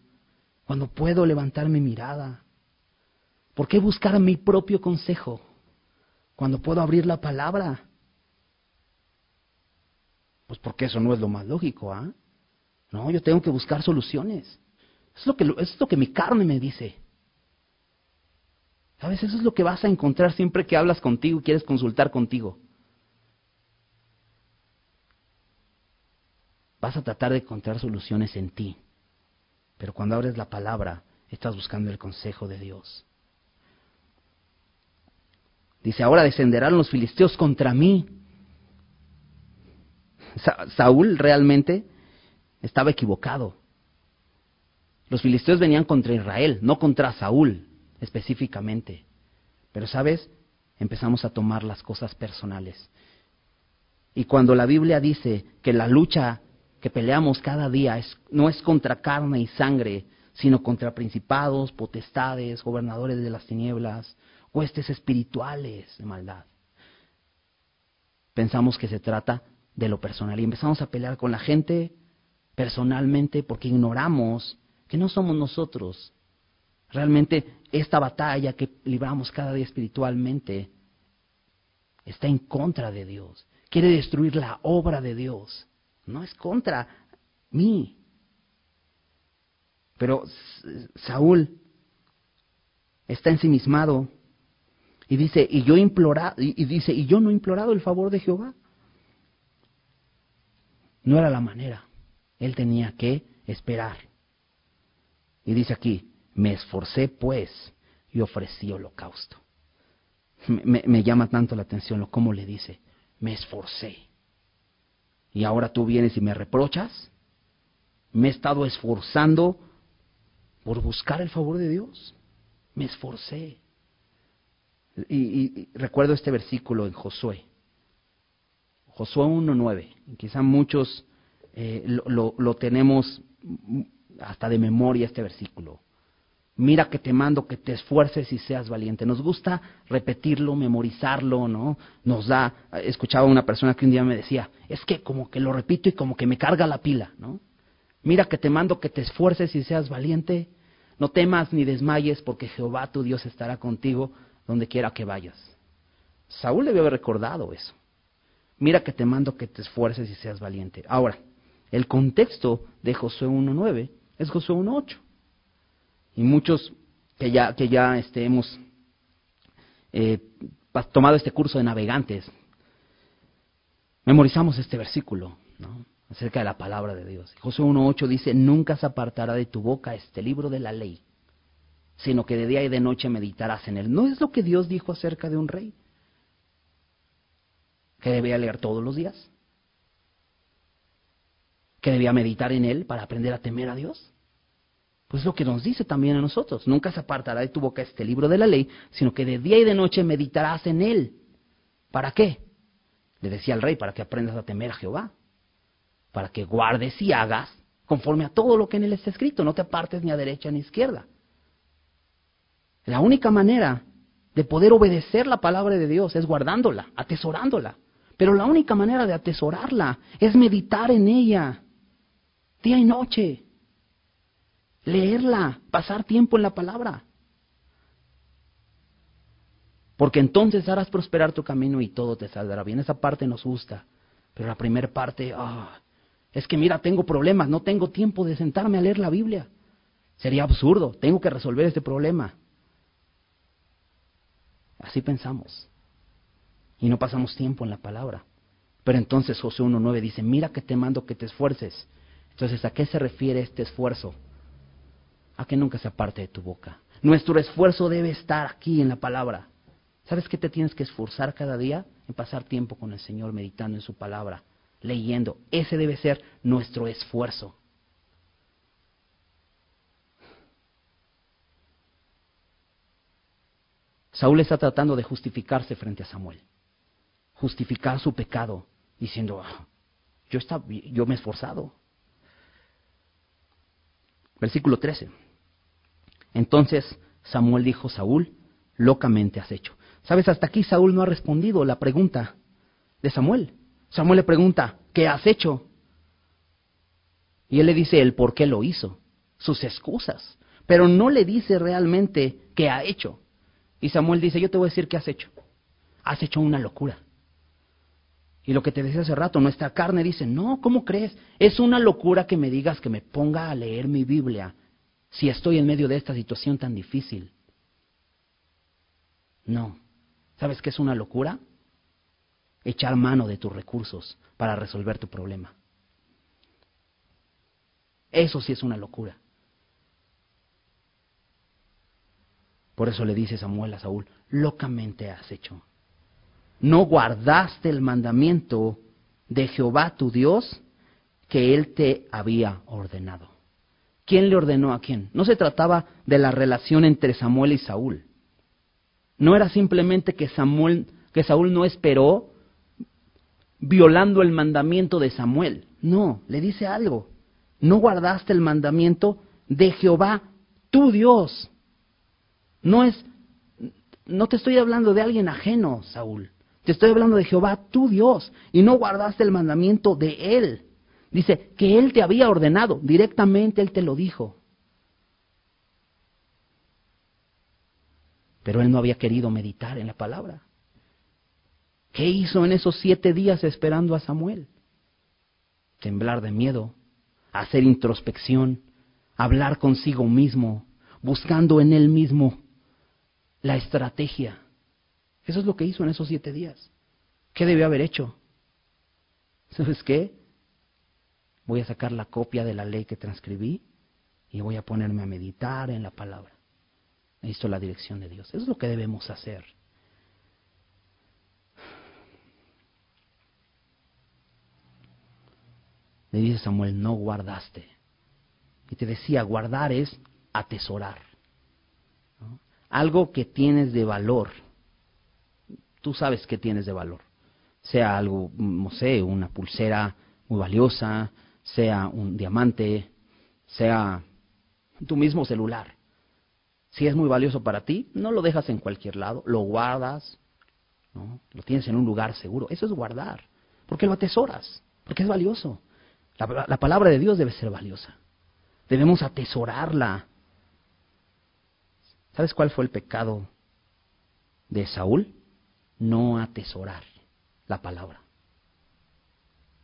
cuando puedo levantar mi mirada? ¿Por qué buscar mi propio consejo cuando puedo abrir la palabra? Pues porque eso no es lo más lógico, ¿ah? No, yo tengo que buscar soluciones. Es lo, que, es lo que mi carne me dice. ¿Sabes? Eso es lo que vas a encontrar siempre que hablas contigo y quieres consultar contigo. Vas a tratar de encontrar soluciones en ti. Pero cuando abres la palabra, estás buscando el consejo de Dios. Dice, ahora descenderán los filisteos contra mí. Saúl realmente estaba equivocado. Los filisteos venían contra Israel, no contra Saúl específicamente. Pero sabes, empezamos a tomar las cosas personales. Y cuando la Biblia dice que la lucha que peleamos cada día es, no es contra carne y sangre, sino contra principados, potestades, gobernadores de las tinieblas, huestes espirituales de maldad. Pensamos que se trata de lo personal y empezamos a pelear con la gente personalmente porque ignoramos que no somos nosotros Realmente esta batalla que libramos cada día espiritualmente está en contra de Dios. Quiere destruir la obra de Dios. No es contra mí. Pero Saúl está ensimismado y dice, y yo y dice, y yo no he implorado el favor de Jehová. No era la manera. Él tenía que esperar. Y dice aquí, me esforcé pues y ofrecí holocausto. Me, me, llama tanto la atención lo cómo le dice, me esforcé. Y ahora tú vienes y me reprochas. Me he estado esforzando por buscar el favor de Dios. Me esforcé. Y, recuerdo este versículo en Josué. Josué 1.9. Quizá muchos eh, lo, lo tenemos hasta de memoria este versículo. Mira que te mando que te esfuerces y seas valiente. Nos gusta repetirlo, memorizarlo, ¿no? Nos da, escuchaba una persona que un día me decía, es que como que lo repito y como que me carga la pila, ¿no? Mira que te mando que te esfuerces y seas valiente. No temas ni desmayes porque Jehová tu Dios estará contigo donde quiera que vayas. Saúl debió haber recordado eso. Mira que te mando que te esfuerces y seas valiente. Ahora, el contexto de Josué 1.9 es Josué 1.8. Y muchos que ya, que ya este, hemos eh, tomado este curso de navegantes, memorizamos este versículo acerca de la palabra de Dios. Josué 1.8 dice, nunca se apartará de tu boca este libro de la ley, sino que de día y de noche meditarás en él. ¿No es lo que Dios dijo acerca de un rey? Que debía leer todos los días que debía meditar en él para aprender a temer a Dios? Pues lo que nos dice también a nosotros, nunca se apartará de tu boca este libro de la ley, sino que de día y de noche meditarás en él. ¿Para qué? Le decía al rey, para que aprendas a temer a Jehová, para que guardes y hagas conforme a todo lo que en él está escrito, no te apartes ni a derecha ni a izquierda. La única manera de poder obedecer la palabra de Dios es guardándola, atesorándola. Pero la única manera de atesorarla es meditar en ella día y noche. Leerla, pasar tiempo en la palabra. Porque entonces harás prosperar tu camino y todo te saldrá bien. Esa parte nos gusta. Pero la primera parte, ah, es que mira, tengo problemas, no tengo tiempo de sentarme a leer la Biblia. Sería absurdo, tengo que resolver este problema. Así pensamos. Y no pasamos tiempo en la palabra. Pero entonces José 1.9 dice, mira que te mando que te esfuerces entonces, ¿a qué se refiere este esfuerzo? A que nunca se aparte de tu boca. Nuestro esfuerzo debe estar aquí en la palabra. ¿Sabes qué te tienes que esforzar cada día? En pasar tiempo con el Señor, meditando en su palabra, leyendo. Ese debe ser nuestro esfuerzo. Saúl está tratando de justificarse frente a Samuel, justificar su pecado, diciendo, ah, yo, yo me he esforzado, Versículo 13. Entonces Samuel dijo, Saúl, locamente has hecho. ¿Sabes? Hasta aquí Saúl no ha respondido la pregunta de Samuel. Samuel le pregunta, ¿qué has hecho? Y él le dice el por qué lo hizo, sus excusas, pero no le dice realmente qué ha hecho. Y Samuel dice, yo te voy a decir qué has hecho. Has hecho una locura. Y lo que te decía hace rato, nuestra carne dice, no, ¿cómo crees? Es una locura que me digas que me ponga a leer mi Biblia si estoy en medio de esta situación tan difícil. No. ¿Sabes qué es una locura? Echar mano de tus recursos para resolver tu problema. Eso sí es una locura. Por eso le dice Samuel a Saúl, locamente has hecho no guardaste el mandamiento de Jehová tu Dios que él te había ordenado. ¿Quién le ordenó a quién? No se trataba de la relación entre Samuel y Saúl. No era simplemente que Samuel, que Saúl no esperó violando el mandamiento de Samuel. No, le dice algo. No guardaste el mandamiento de Jehová tu Dios. No es no te estoy hablando de alguien ajeno, Saúl. Te estoy hablando de Jehová, tu Dios, y no guardaste el mandamiento de Él. Dice que Él te había ordenado, directamente Él te lo dijo. Pero él no había querido meditar en la palabra. ¿Qué hizo en esos siete días esperando a Samuel? Temblar de miedo, hacer introspección, hablar consigo mismo, buscando en él mismo la estrategia. Eso es lo que hizo en esos siete días. ¿Qué debió haber hecho? ¿Sabes qué? Voy a sacar la copia de la ley que transcribí y voy a ponerme a meditar en la palabra. Necesito la dirección de Dios. Eso es lo que debemos hacer. Le dice Samuel, no guardaste. Y te decía, guardar es atesorar. Algo que tienes de valor. Tú sabes que tienes de valor. Sea algo, no sé, una pulsera muy valiosa, sea un diamante, sea tu mismo celular. Si es muy valioso para ti, no lo dejas en cualquier lado, lo guardas, ¿no? lo tienes en un lugar seguro. Eso es guardar, porque lo atesoras, porque es valioso. La, la palabra de Dios debe ser valiosa. Debemos atesorarla. ¿Sabes cuál fue el pecado de Saúl? No atesorar la palabra.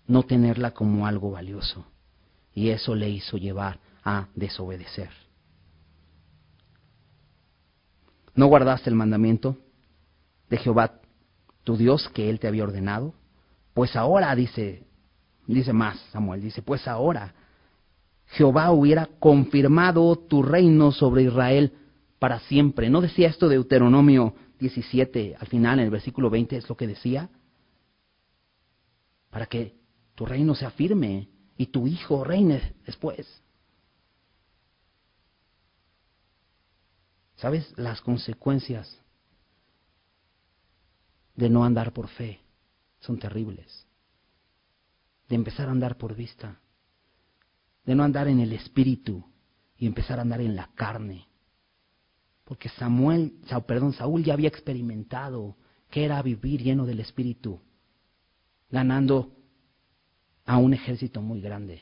No tenerla como algo valioso. Y eso le hizo llevar a desobedecer. ¿No guardaste el mandamiento de Jehová tu Dios que él te había ordenado? Pues ahora, dice, dice más Samuel, dice, pues ahora Jehová hubiera confirmado tu reino sobre Israel para siempre. ¿No decía esto de Deuteronomio 17 al final, en el versículo 20 es lo que decía? Para que tu reino sea firme y tu hijo reine después. ¿Sabes? Las consecuencias de no andar por fe son terribles. De empezar a andar por vista. De no andar en el espíritu y empezar a andar en la carne. Porque Samuel, perdón, Saúl ya había experimentado que era vivir lleno del espíritu, ganando a un ejército muy grande.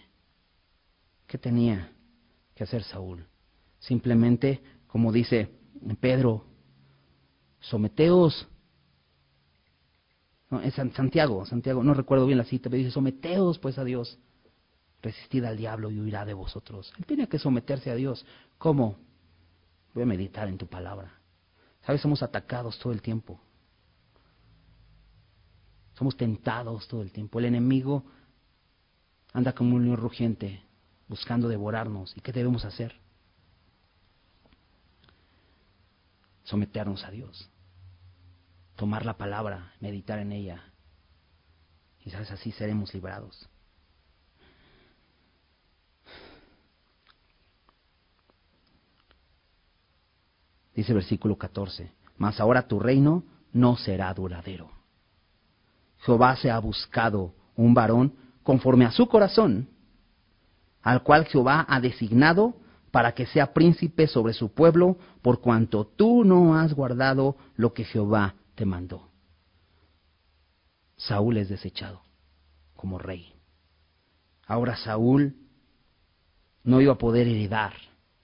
¿Qué tenía que hacer Saúl? Simplemente como dice Pedro, someteos. No, es Santiago, Santiago, no recuerdo bien la cita, pero dice, someteos pues a Dios, resistid al diablo y huirá de vosotros. Él tiene que someterse a Dios. ¿Cómo? Voy a meditar en tu palabra. ¿Sabes? Somos atacados todo el tiempo. Somos tentados todo el tiempo. El enemigo anda como un león rugiente buscando devorarnos. ¿Y qué debemos hacer? someternos a Dios, tomar la palabra, meditar en ella. Sabes, así seremos librados. Dice el versículo 14, mas ahora tu reino no será duradero. Jehová se ha buscado un varón conforme a su corazón, al cual Jehová ha designado para que sea príncipe sobre su pueblo, por cuanto tú no has guardado lo que Jehová te mandó. Saúl es desechado como rey. Ahora Saúl no iba a poder heredar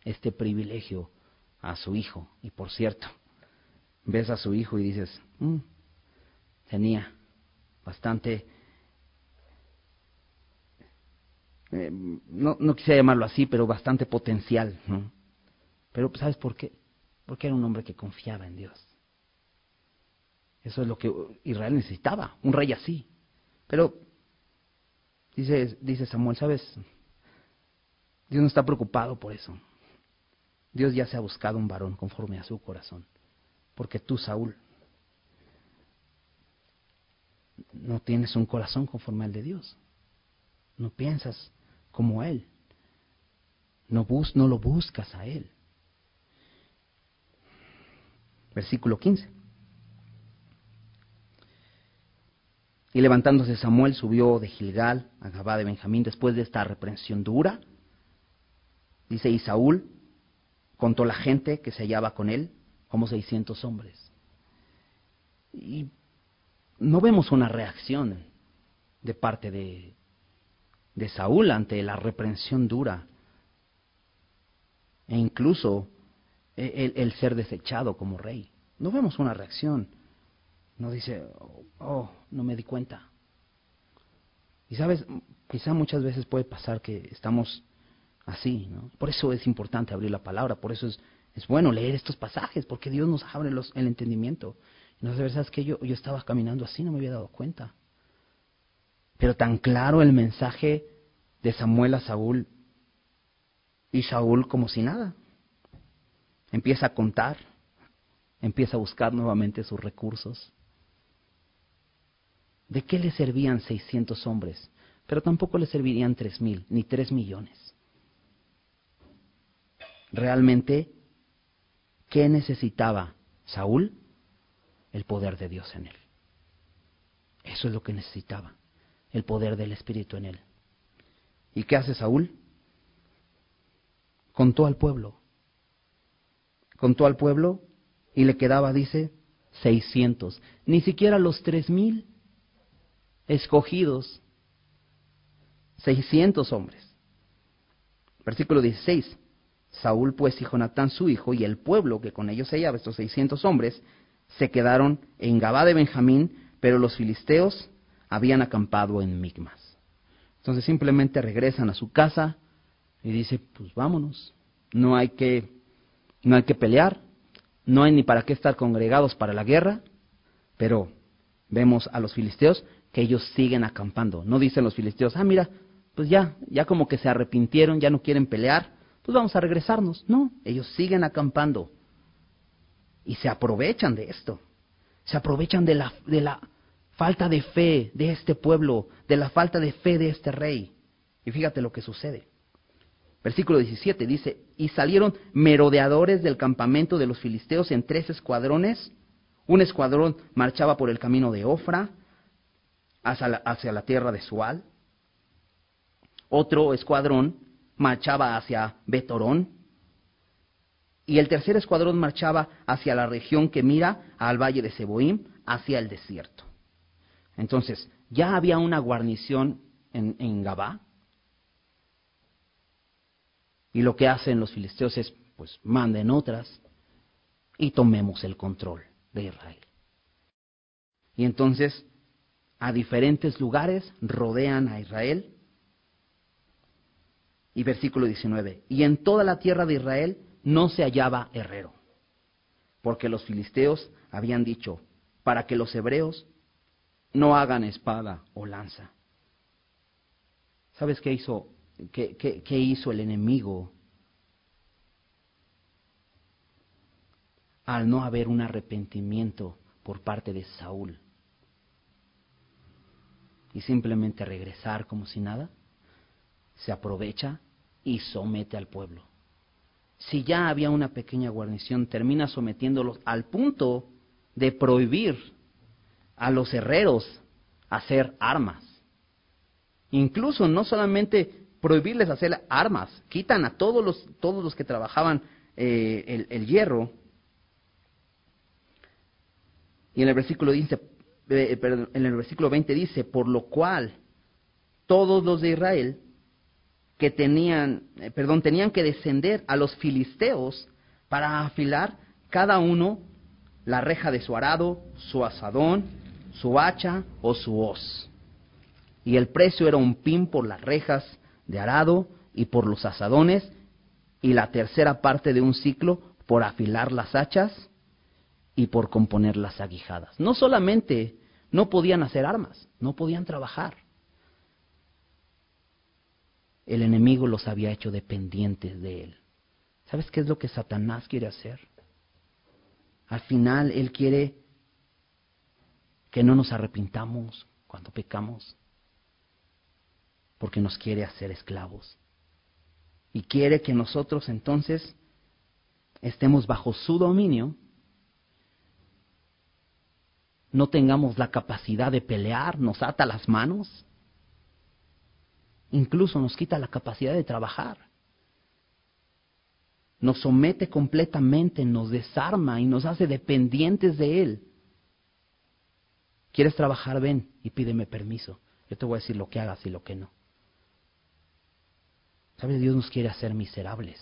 este privilegio a su hijo. Y por cierto, ves a su hijo y dices, mm, tenía bastante Eh, no, no quisiera llamarlo así, pero bastante potencial. ¿no? Pero ¿sabes por qué? Porque era un hombre que confiaba en Dios. Eso es lo que Israel necesitaba, un rey así. Pero dice, dice Samuel, ¿sabes? Dios no está preocupado por eso. Dios ya se ha buscado un varón conforme a su corazón. Porque tú, Saúl, no tienes un corazón conforme al de Dios. No piensas como Él. No, bus, no lo buscas a Él. Versículo 15. Y levantándose Samuel subió de Gilgal a Gabá de Benjamín después de esta reprensión dura. Dice, y Saúl contó la gente que se hallaba con él, como 600 hombres. Y no vemos una reacción de parte de, de Saúl ante la reprensión dura e incluso e, el, ser desechado como rey. no vemos una reacción. No dice, oh, no me di cuenta. Y sabes, quizá muchas veces puede pasar que estamos así, ¿no? Por eso es importante abrir la palabra, por eso es, es bueno leer estos pasajes, porque Dios nos abre los, el entendimiento. No sabes que yo, yo estaba caminando así, no me había dado cuenta. Pero tan claro el mensaje de Samuel a Saúl, y Saúl como si nada. Empieza a contar, empieza a buscar nuevamente sus recursos. ¿De qué le servían 600 hombres? Pero tampoco le servirían tres mil, ni tres millones. Realmente, ¿qué necesitaba Saúl? El poder de Dios en él. Eso es lo que necesitaba, el poder del Espíritu en él. ¿Y qué hace Saúl? Contó al pueblo. Contó al pueblo y le quedaba, dice, 600. Ni siquiera los tres mil escogidos. 600 hombres. Versículo 16. Saúl pues y Jonatán su hijo y el pueblo que con ellos se hallaba, estos 600 hombres, se quedaron en Gabá de Benjamín, pero los filisteos habían acampado en Migmas. Entonces simplemente regresan a su casa y dice, pues vámonos, no hay que, no hay que pelear, no hay ni para qué estar congregados para la guerra, pero vemos a los filisteos que ellos siguen acampando. No dicen los filisteos, ah, mira, pues ya, ya como que se arrepintieron, ya no quieren pelear, pues vamos a regresarnos. No, ellos siguen acampando y se aprovechan de esto. Se aprovechan de la, de la falta de fe de este pueblo, de la falta de fe de este rey. Y fíjate lo que sucede. Versículo 17 dice, y salieron merodeadores del campamento de los filisteos en tres escuadrones. Un escuadrón marchaba por el camino de Ofra hacia la, tierra de Sual. Otro escuadrón marchaba hacia Betorón y el tercer escuadrón marchaba hacia la región que mira al valle de Seboim, hacia el desierto. Entonces, ya había una guarnición en, en Gabá, y lo que hacen los filisteos es, pues, manden otras y tomemos el control de Israel. Y entonces, a diferentes lugares rodean a Israel. Y versículo 19, y en toda la tierra de Israel no se hallaba herrero, porque los filisteos habían dicho, para que los hebreos no hagan espada o lanza. ¿Sabes qué hizo, qué, hizo el enemigo al no haber un arrepentimiento por parte de Saúl? Y simplemente regresar como si nada, se aprovecha y somete al pueblo si ya había una pequeña guarnición, termina sometiéndolos al punto de prohibir a los herreros hacer armas. Incluso no solamente prohibirles hacer armas, quitan a todos los, todos los que trabajaban eh, el, hierro. Y en el versículo dice, eh, en el versículo 20 dice, por lo cual todos los de Israel que tenían, eh, perdón, tenían que descender a los filisteos para afilar cada uno la reja de su arado, su asadón, su hacha o su hoz. Y el precio era un pin por las rejas de arado y por los asadones, y la tercera parte de un ciclo por afilar las hachas y por componer las aguijadas. No solamente no podían hacer armas, no podían trabajar el enemigo los había hecho dependientes de él. ¿Sabes qué es lo que Satanás quiere hacer? Al final él quiere que no nos arrepintamos cuando pecamos, porque nos quiere hacer esclavos. Y quiere que nosotros entonces estemos bajo su dominio, no tengamos la capacidad de pelear, nos ata las manos, Incluso nos quita la capacidad de trabajar. Nos somete completamente, nos desarma y nos hace dependientes de Él. ¿Quieres trabajar? Ven y pídeme permiso. Yo te voy a decir lo que hagas y lo que no. ¿Sabes? Dios nos quiere hacer miserables.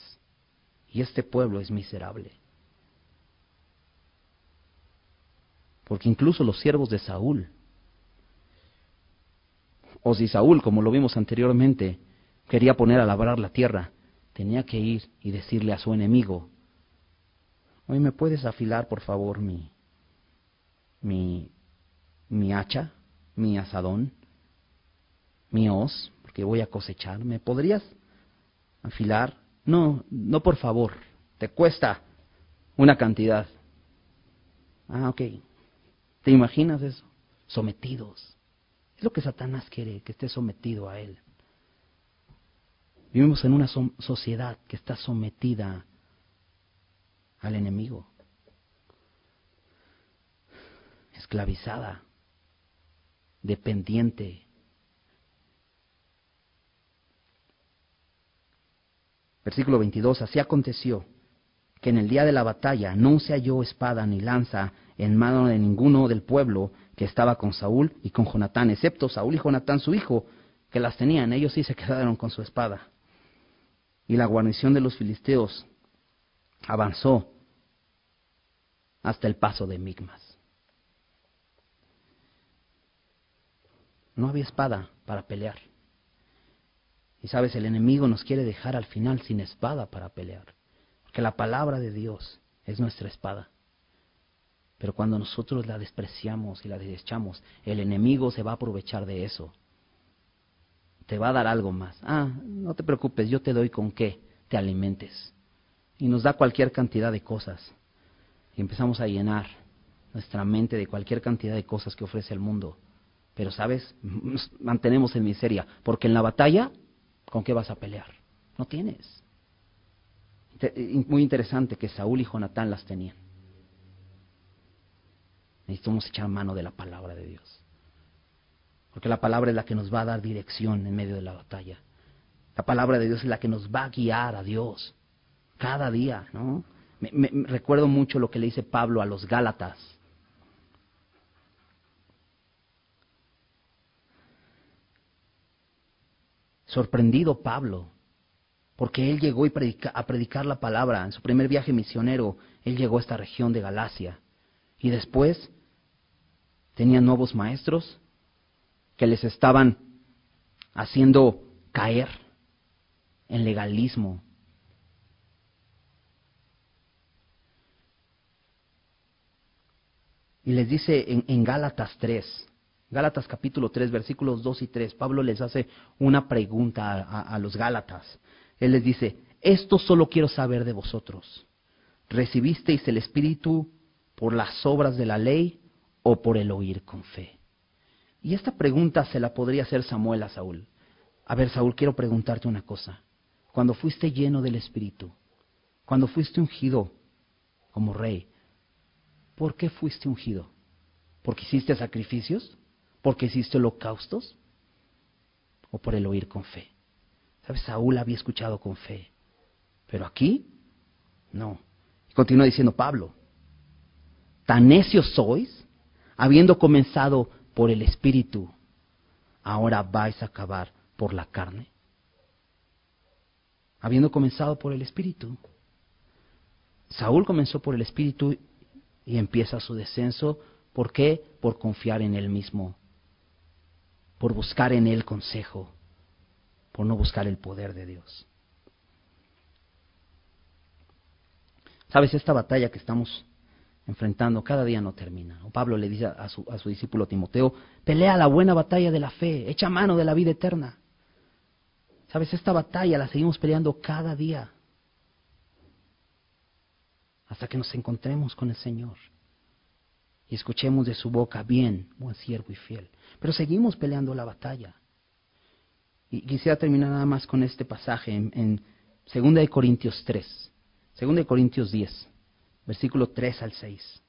Y este pueblo es miserable. Porque incluso los siervos de Saúl, o si Saúl, como lo vimos anteriormente, quería poner a labrar la tierra, tenía que ir y decirle a su enemigo, oye, ¿me puedes afilar por favor mi, mi, mi hacha, mi asadón, mi hoz, porque voy a cosechar? ¿Me podrías afilar? No, no por favor, te cuesta una cantidad. Ah, ok. ¿Te imaginas eso? Sometidos. Es lo que Satanás quiere, que esté sometido a él. Vivimos en una sociedad que está sometida al enemigo, esclavizada, dependiente. Versículo 22, así aconteció que en el día de la batalla no se halló espada ni lanza en mano de ninguno del pueblo que estaba con Saúl y con Jonatán, excepto Saúl y Jonatán su hijo, que las tenían, ellos sí se quedaron con su espada. Y la guarnición de los filisteos avanzó hasta el paso de Migmas. No había espada para pelear. Y sabes, el enemigo nos quiere dejar al final sin espada para pelear. Porque la palabra de Dios es nuestra espada. Pero cuando nosotros la despreciamos y la desechamos, el enemigo se va a aprovechar de eso. Te va a dar algo más. Ah, no te preocupes, yo te doy con qué te alimentes. Y nos da cualquier cantidad de cosas. Y empezamos a llenar nuestra mente de cualquier cantidad de cosas que ofrece el mundo. Pero, ¿sabes? Nos mantenemos en miseria. Porque en la batalla, ¿con qué vas a pelear? No tienes. Muy interesante que Saúl y Jonatán las tenían. Necesitamos echar mano de la palabra de Dios. Porque la palabra es la que nos va a dar dirección en medio de la batalla. La palabra de Dios es la que nos va a guiar a Dios cada día, ¿no? Me, recuerdo mucho lo que le dice Pablo a los Gálatas. Sorprendido Pablo, porque él llegó a predicar la palabra. En su primer viaje misionero, él llegó a esta región de Galacia. Y después tenían nuevos maestros que les estaban haciendo caer en legalismo. Y les dice en, Gálatas 3, Gálatas capítulo 3, versículos 2 y 3, Pablo les hace una pregunta a, a los Gálatas. Él les dice, esto solo quiero saber de vosotros. ¿Recibisteis el Espíritu por las obras de la ley o por el oír con fe? Y esta pregunta se la podría hacer Samuel a Saúl. A ver, Saúl, quiero preguntarte una cosa. Cuando fuiste lleno del Espíritu, cuando fuiste ungido como rey, ¿por qué fuiste ungido? ¿Porque hiciste sacrificios? ¿Porque hiciste holocaustos? ¿O por el oír con fe? ¿Sabes? Saúl había escuchado con fe. Pero aquí, no. continúa diciendo Pablo, ¿tan necios sois? habiendo comenzado por el Espíritu, ahora vais a acabar por la carne. Habiendo comenzado por el Espíritu. Saúl comenzó por el Espíritu y empieza su descenso. ¿Por qué? Por confiar en él mismo, por buscar en él consejo, por no buscar el poder de Dios. ¿Sabes? Esta batalla que estamos enfrentando cada día no termina. Pablo le dice a su, a su discípulo Timoteo, pelea la buena batalla de la fe, echa mano de la vida eterna. Sabes, esta batalla la seguimos peleando cada día hasta que nos encontremos con el Señor y escuchemos de su boca, bien, buen siervo y fiel. Pero seguimos peleando la batalla. Y quisiera terminar nada más con este pasaje en, en 2 de Corintios 3, 2 de Corintios 10 versículo 3 al 6.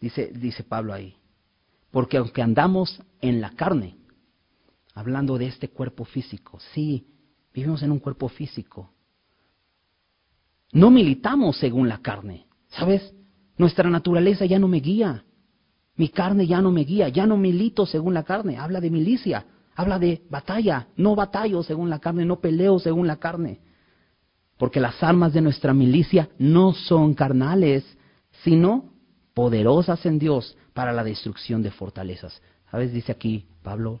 Dice, dice Pablo ahí, porque aunque andamos en la carne, hablando de este cuerpo físico, sí, vivimos en un cuerpo físico, no militamos según la carne, ¿sabes? Nuestra naturaleza ya no me guía, mi carne ya no me guía, ya no milito según la carne, habla de milicia, Habla de batalla, no batallo según la carne, no peleo según la carne. Porque las armas de nuestra milicia no son carnales, sino poderosas en Dios para la destrucción de fortalezas. ¿Sabes? Dice aquí Pablo,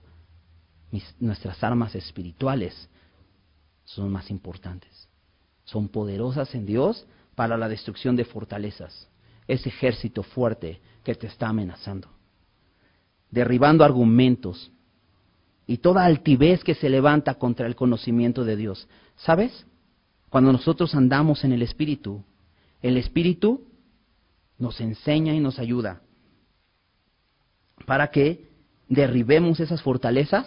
nuestras armas espirituales son más importantes. Son poderosas en Dios para la destrucción de fortalezas. Ese ejército fuerte que te está amenazando. Derribando argumentos y toda altivez que se levanta contra el conocimiento de Dios. ¿Sabes? Cuando nosotros andamos en el Espíritu, el Espíritu nos enseña y nos ayuda para que derribemos esas fortalezas,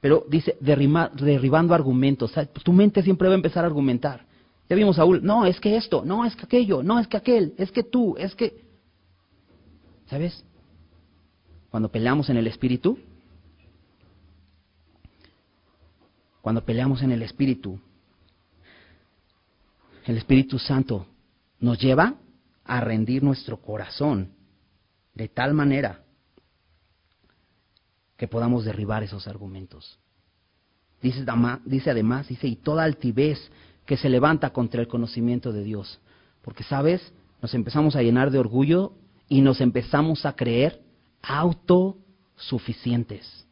pero dice derribando argumentos. Tu mente siempre va a empezar a argumentar. Ya vimos a Saúl, no, es que esto, no, es que aquello, no, es que aquel, es que tú, es que... ¿Sabes? Cuando peleamos en el Espíritu, cuando peleamos en el Espíritu, el Espíritu Santo nos lleva a rendir nuestro corazón de tal manera que podamos derribar esos argumentos. Dice, dice además, dice, y toda altivez que se levanta contra el conocimiento de Dios. Porque, ¿sabes? Nos empezamos a llenar de orgullo y nos empezamos a creer autosuficientes.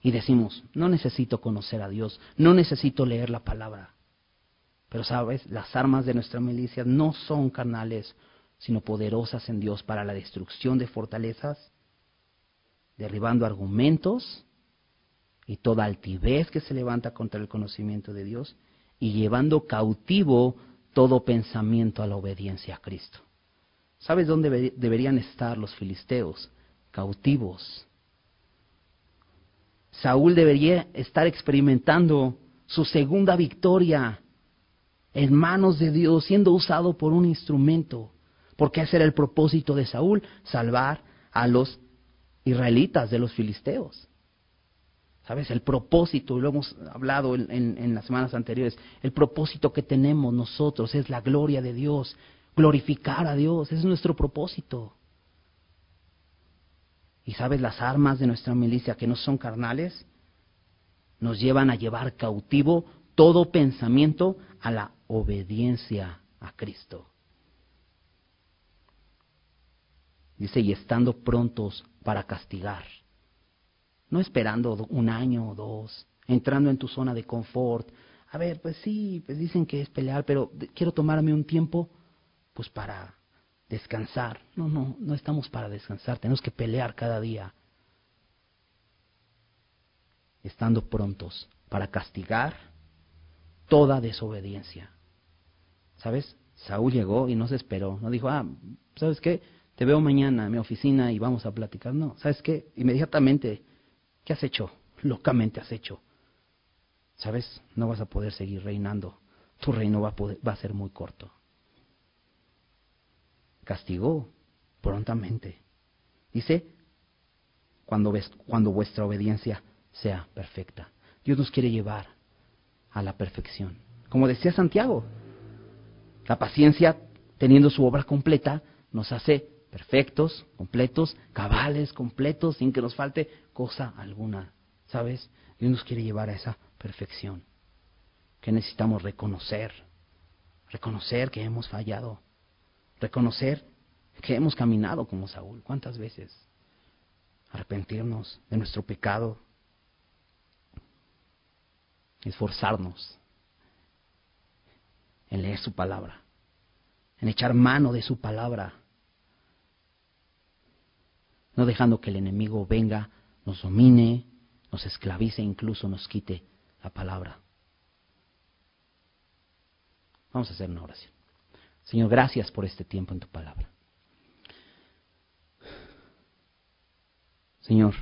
Y decimos, no necesito conocer a Dios, no necesito leer la palabra. Pero sabes, las armas de nuestra milicia no son carnales, sino poderosas en Dios para la destrucción de fortalezas, derribando argumentos y toda altivez que se levanta contra el conocimiento de Dios y llevando cautivo todo pensamiento a la obediencia a Cristo. ¿Sabes dónde deberían estar los filisteos? Cautivos. Saúl debería estar experimentando su segunda victoria en manos de Dios, siendo usado por un instrumento. Porque ese era el propósito de Saúl, salvar a los israelitas de los filisteos. ¿Sabes? El propósito, lo hemos hablado en, las semanas anteriores, el propósito que tenemos nosotros es la gloria de Dios, glorificar a Dios, es nuestro propósito. Y sabes, las armas de nuestra milicia que no son carnales nos llevan a llevar cautivo todo pensamiento a la obediencia a Cristo. Dice, y estando prontos para castigar. No esperando un año o dos, entrando en tu zona de confort. A ver, pues sí, pues dicen que es pelear, pero quiero tomarme un tiempo pues para descansar. No, no, no estamos para descansar, tenemos que pelear cada día. Estando prontos para castigar toda desobediencia. ¿Sabes? Saúl llegó y no se esperó, no dijo, ah, ¿sabes qué? Te veo mañana en mi oficina y vamos a platicar. No, ¿sabes qué? Inmediatamente ¿Qué has hecho? Locamente has hecho. ¿Sabes? No vas a poder seguir reinando. Tu reino va a, poder, va a ser muy corto. Castigó prontamente. Dice, cuando, ves, cuando vuestra obediencia sea perfecta. Dios nos quiere llevar a la perfección. Como decía Santiago, la paciencia, teniendo su obra completa, nos hace perfectos, completos, cabales, completos, sin que nos falte cosa alguna. ¿Sabes? Dios nos quiere llevar a esa perfección. Que necesitamos reconocer, reconocer que hemos fallado, reconocer que hemos caminado como Saúl. ¿Cuántas veces? Arrepentirnos de nuestro pecado, esforzarnos en leer su palabra, en echar mano de su palabra no dejando que el enemigo venga, nos domine, nos esclavice, incluso nos quite la palabra. Vamos a hacer una oración. Señor, gracias por este tiempo en tu palabra. Señor,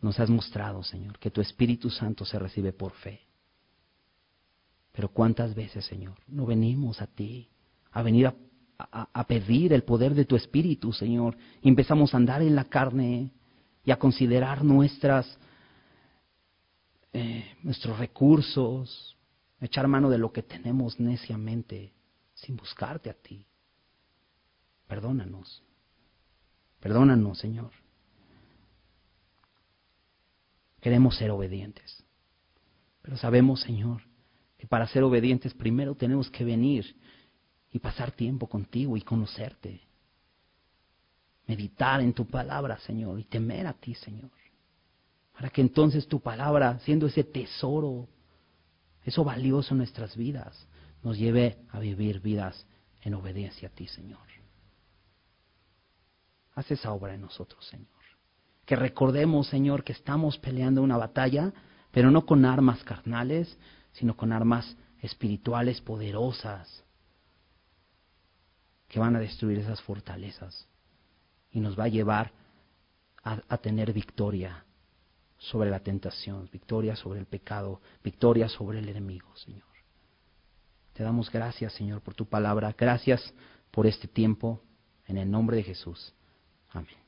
nos has mostrado, Señor, que tu Espíritu Santo se recibe por fe. Pero cuántas veces, Señor, no venimos a ti a venir a a, pedir el poder de tu Espíritu, Señor, y empezamos a andar en la carne y a considerar nuestras, eh, nuestros recursos, echar mano de lo que tenemos neciamente, sin buscarte a ti. Perdónanos, perdónanos, Señor. Queremos ser obedientes, pero sabemos, Señor, que que para ser obedientes primero tenemos que venir y pasar tiempo contigo y conocerte. Meditar en tu palabra, Señor, y temer a ti, Señor. Para que entonces tu palabra, siendo ese tesoro, eso valioso en nuestras vidas, nos lleve a vivir vidas en obediencia a ti, Señor. Haz esa obra en nosotros, Señor. Que recordemos, Señor, que estamos peleando una batalla, pero no con armas carnales, sino con armas espirituales poderosas que van a destruir esas fortalezas y nos va a llevar a, tener victoria sobre la tentación, victoria sobre el pecado, victoria sobre el enemigo, Señor. Te damos gracias, Señor, por tu palabra. Gracias por este tiempo. En el nombre de Jesús. Amén.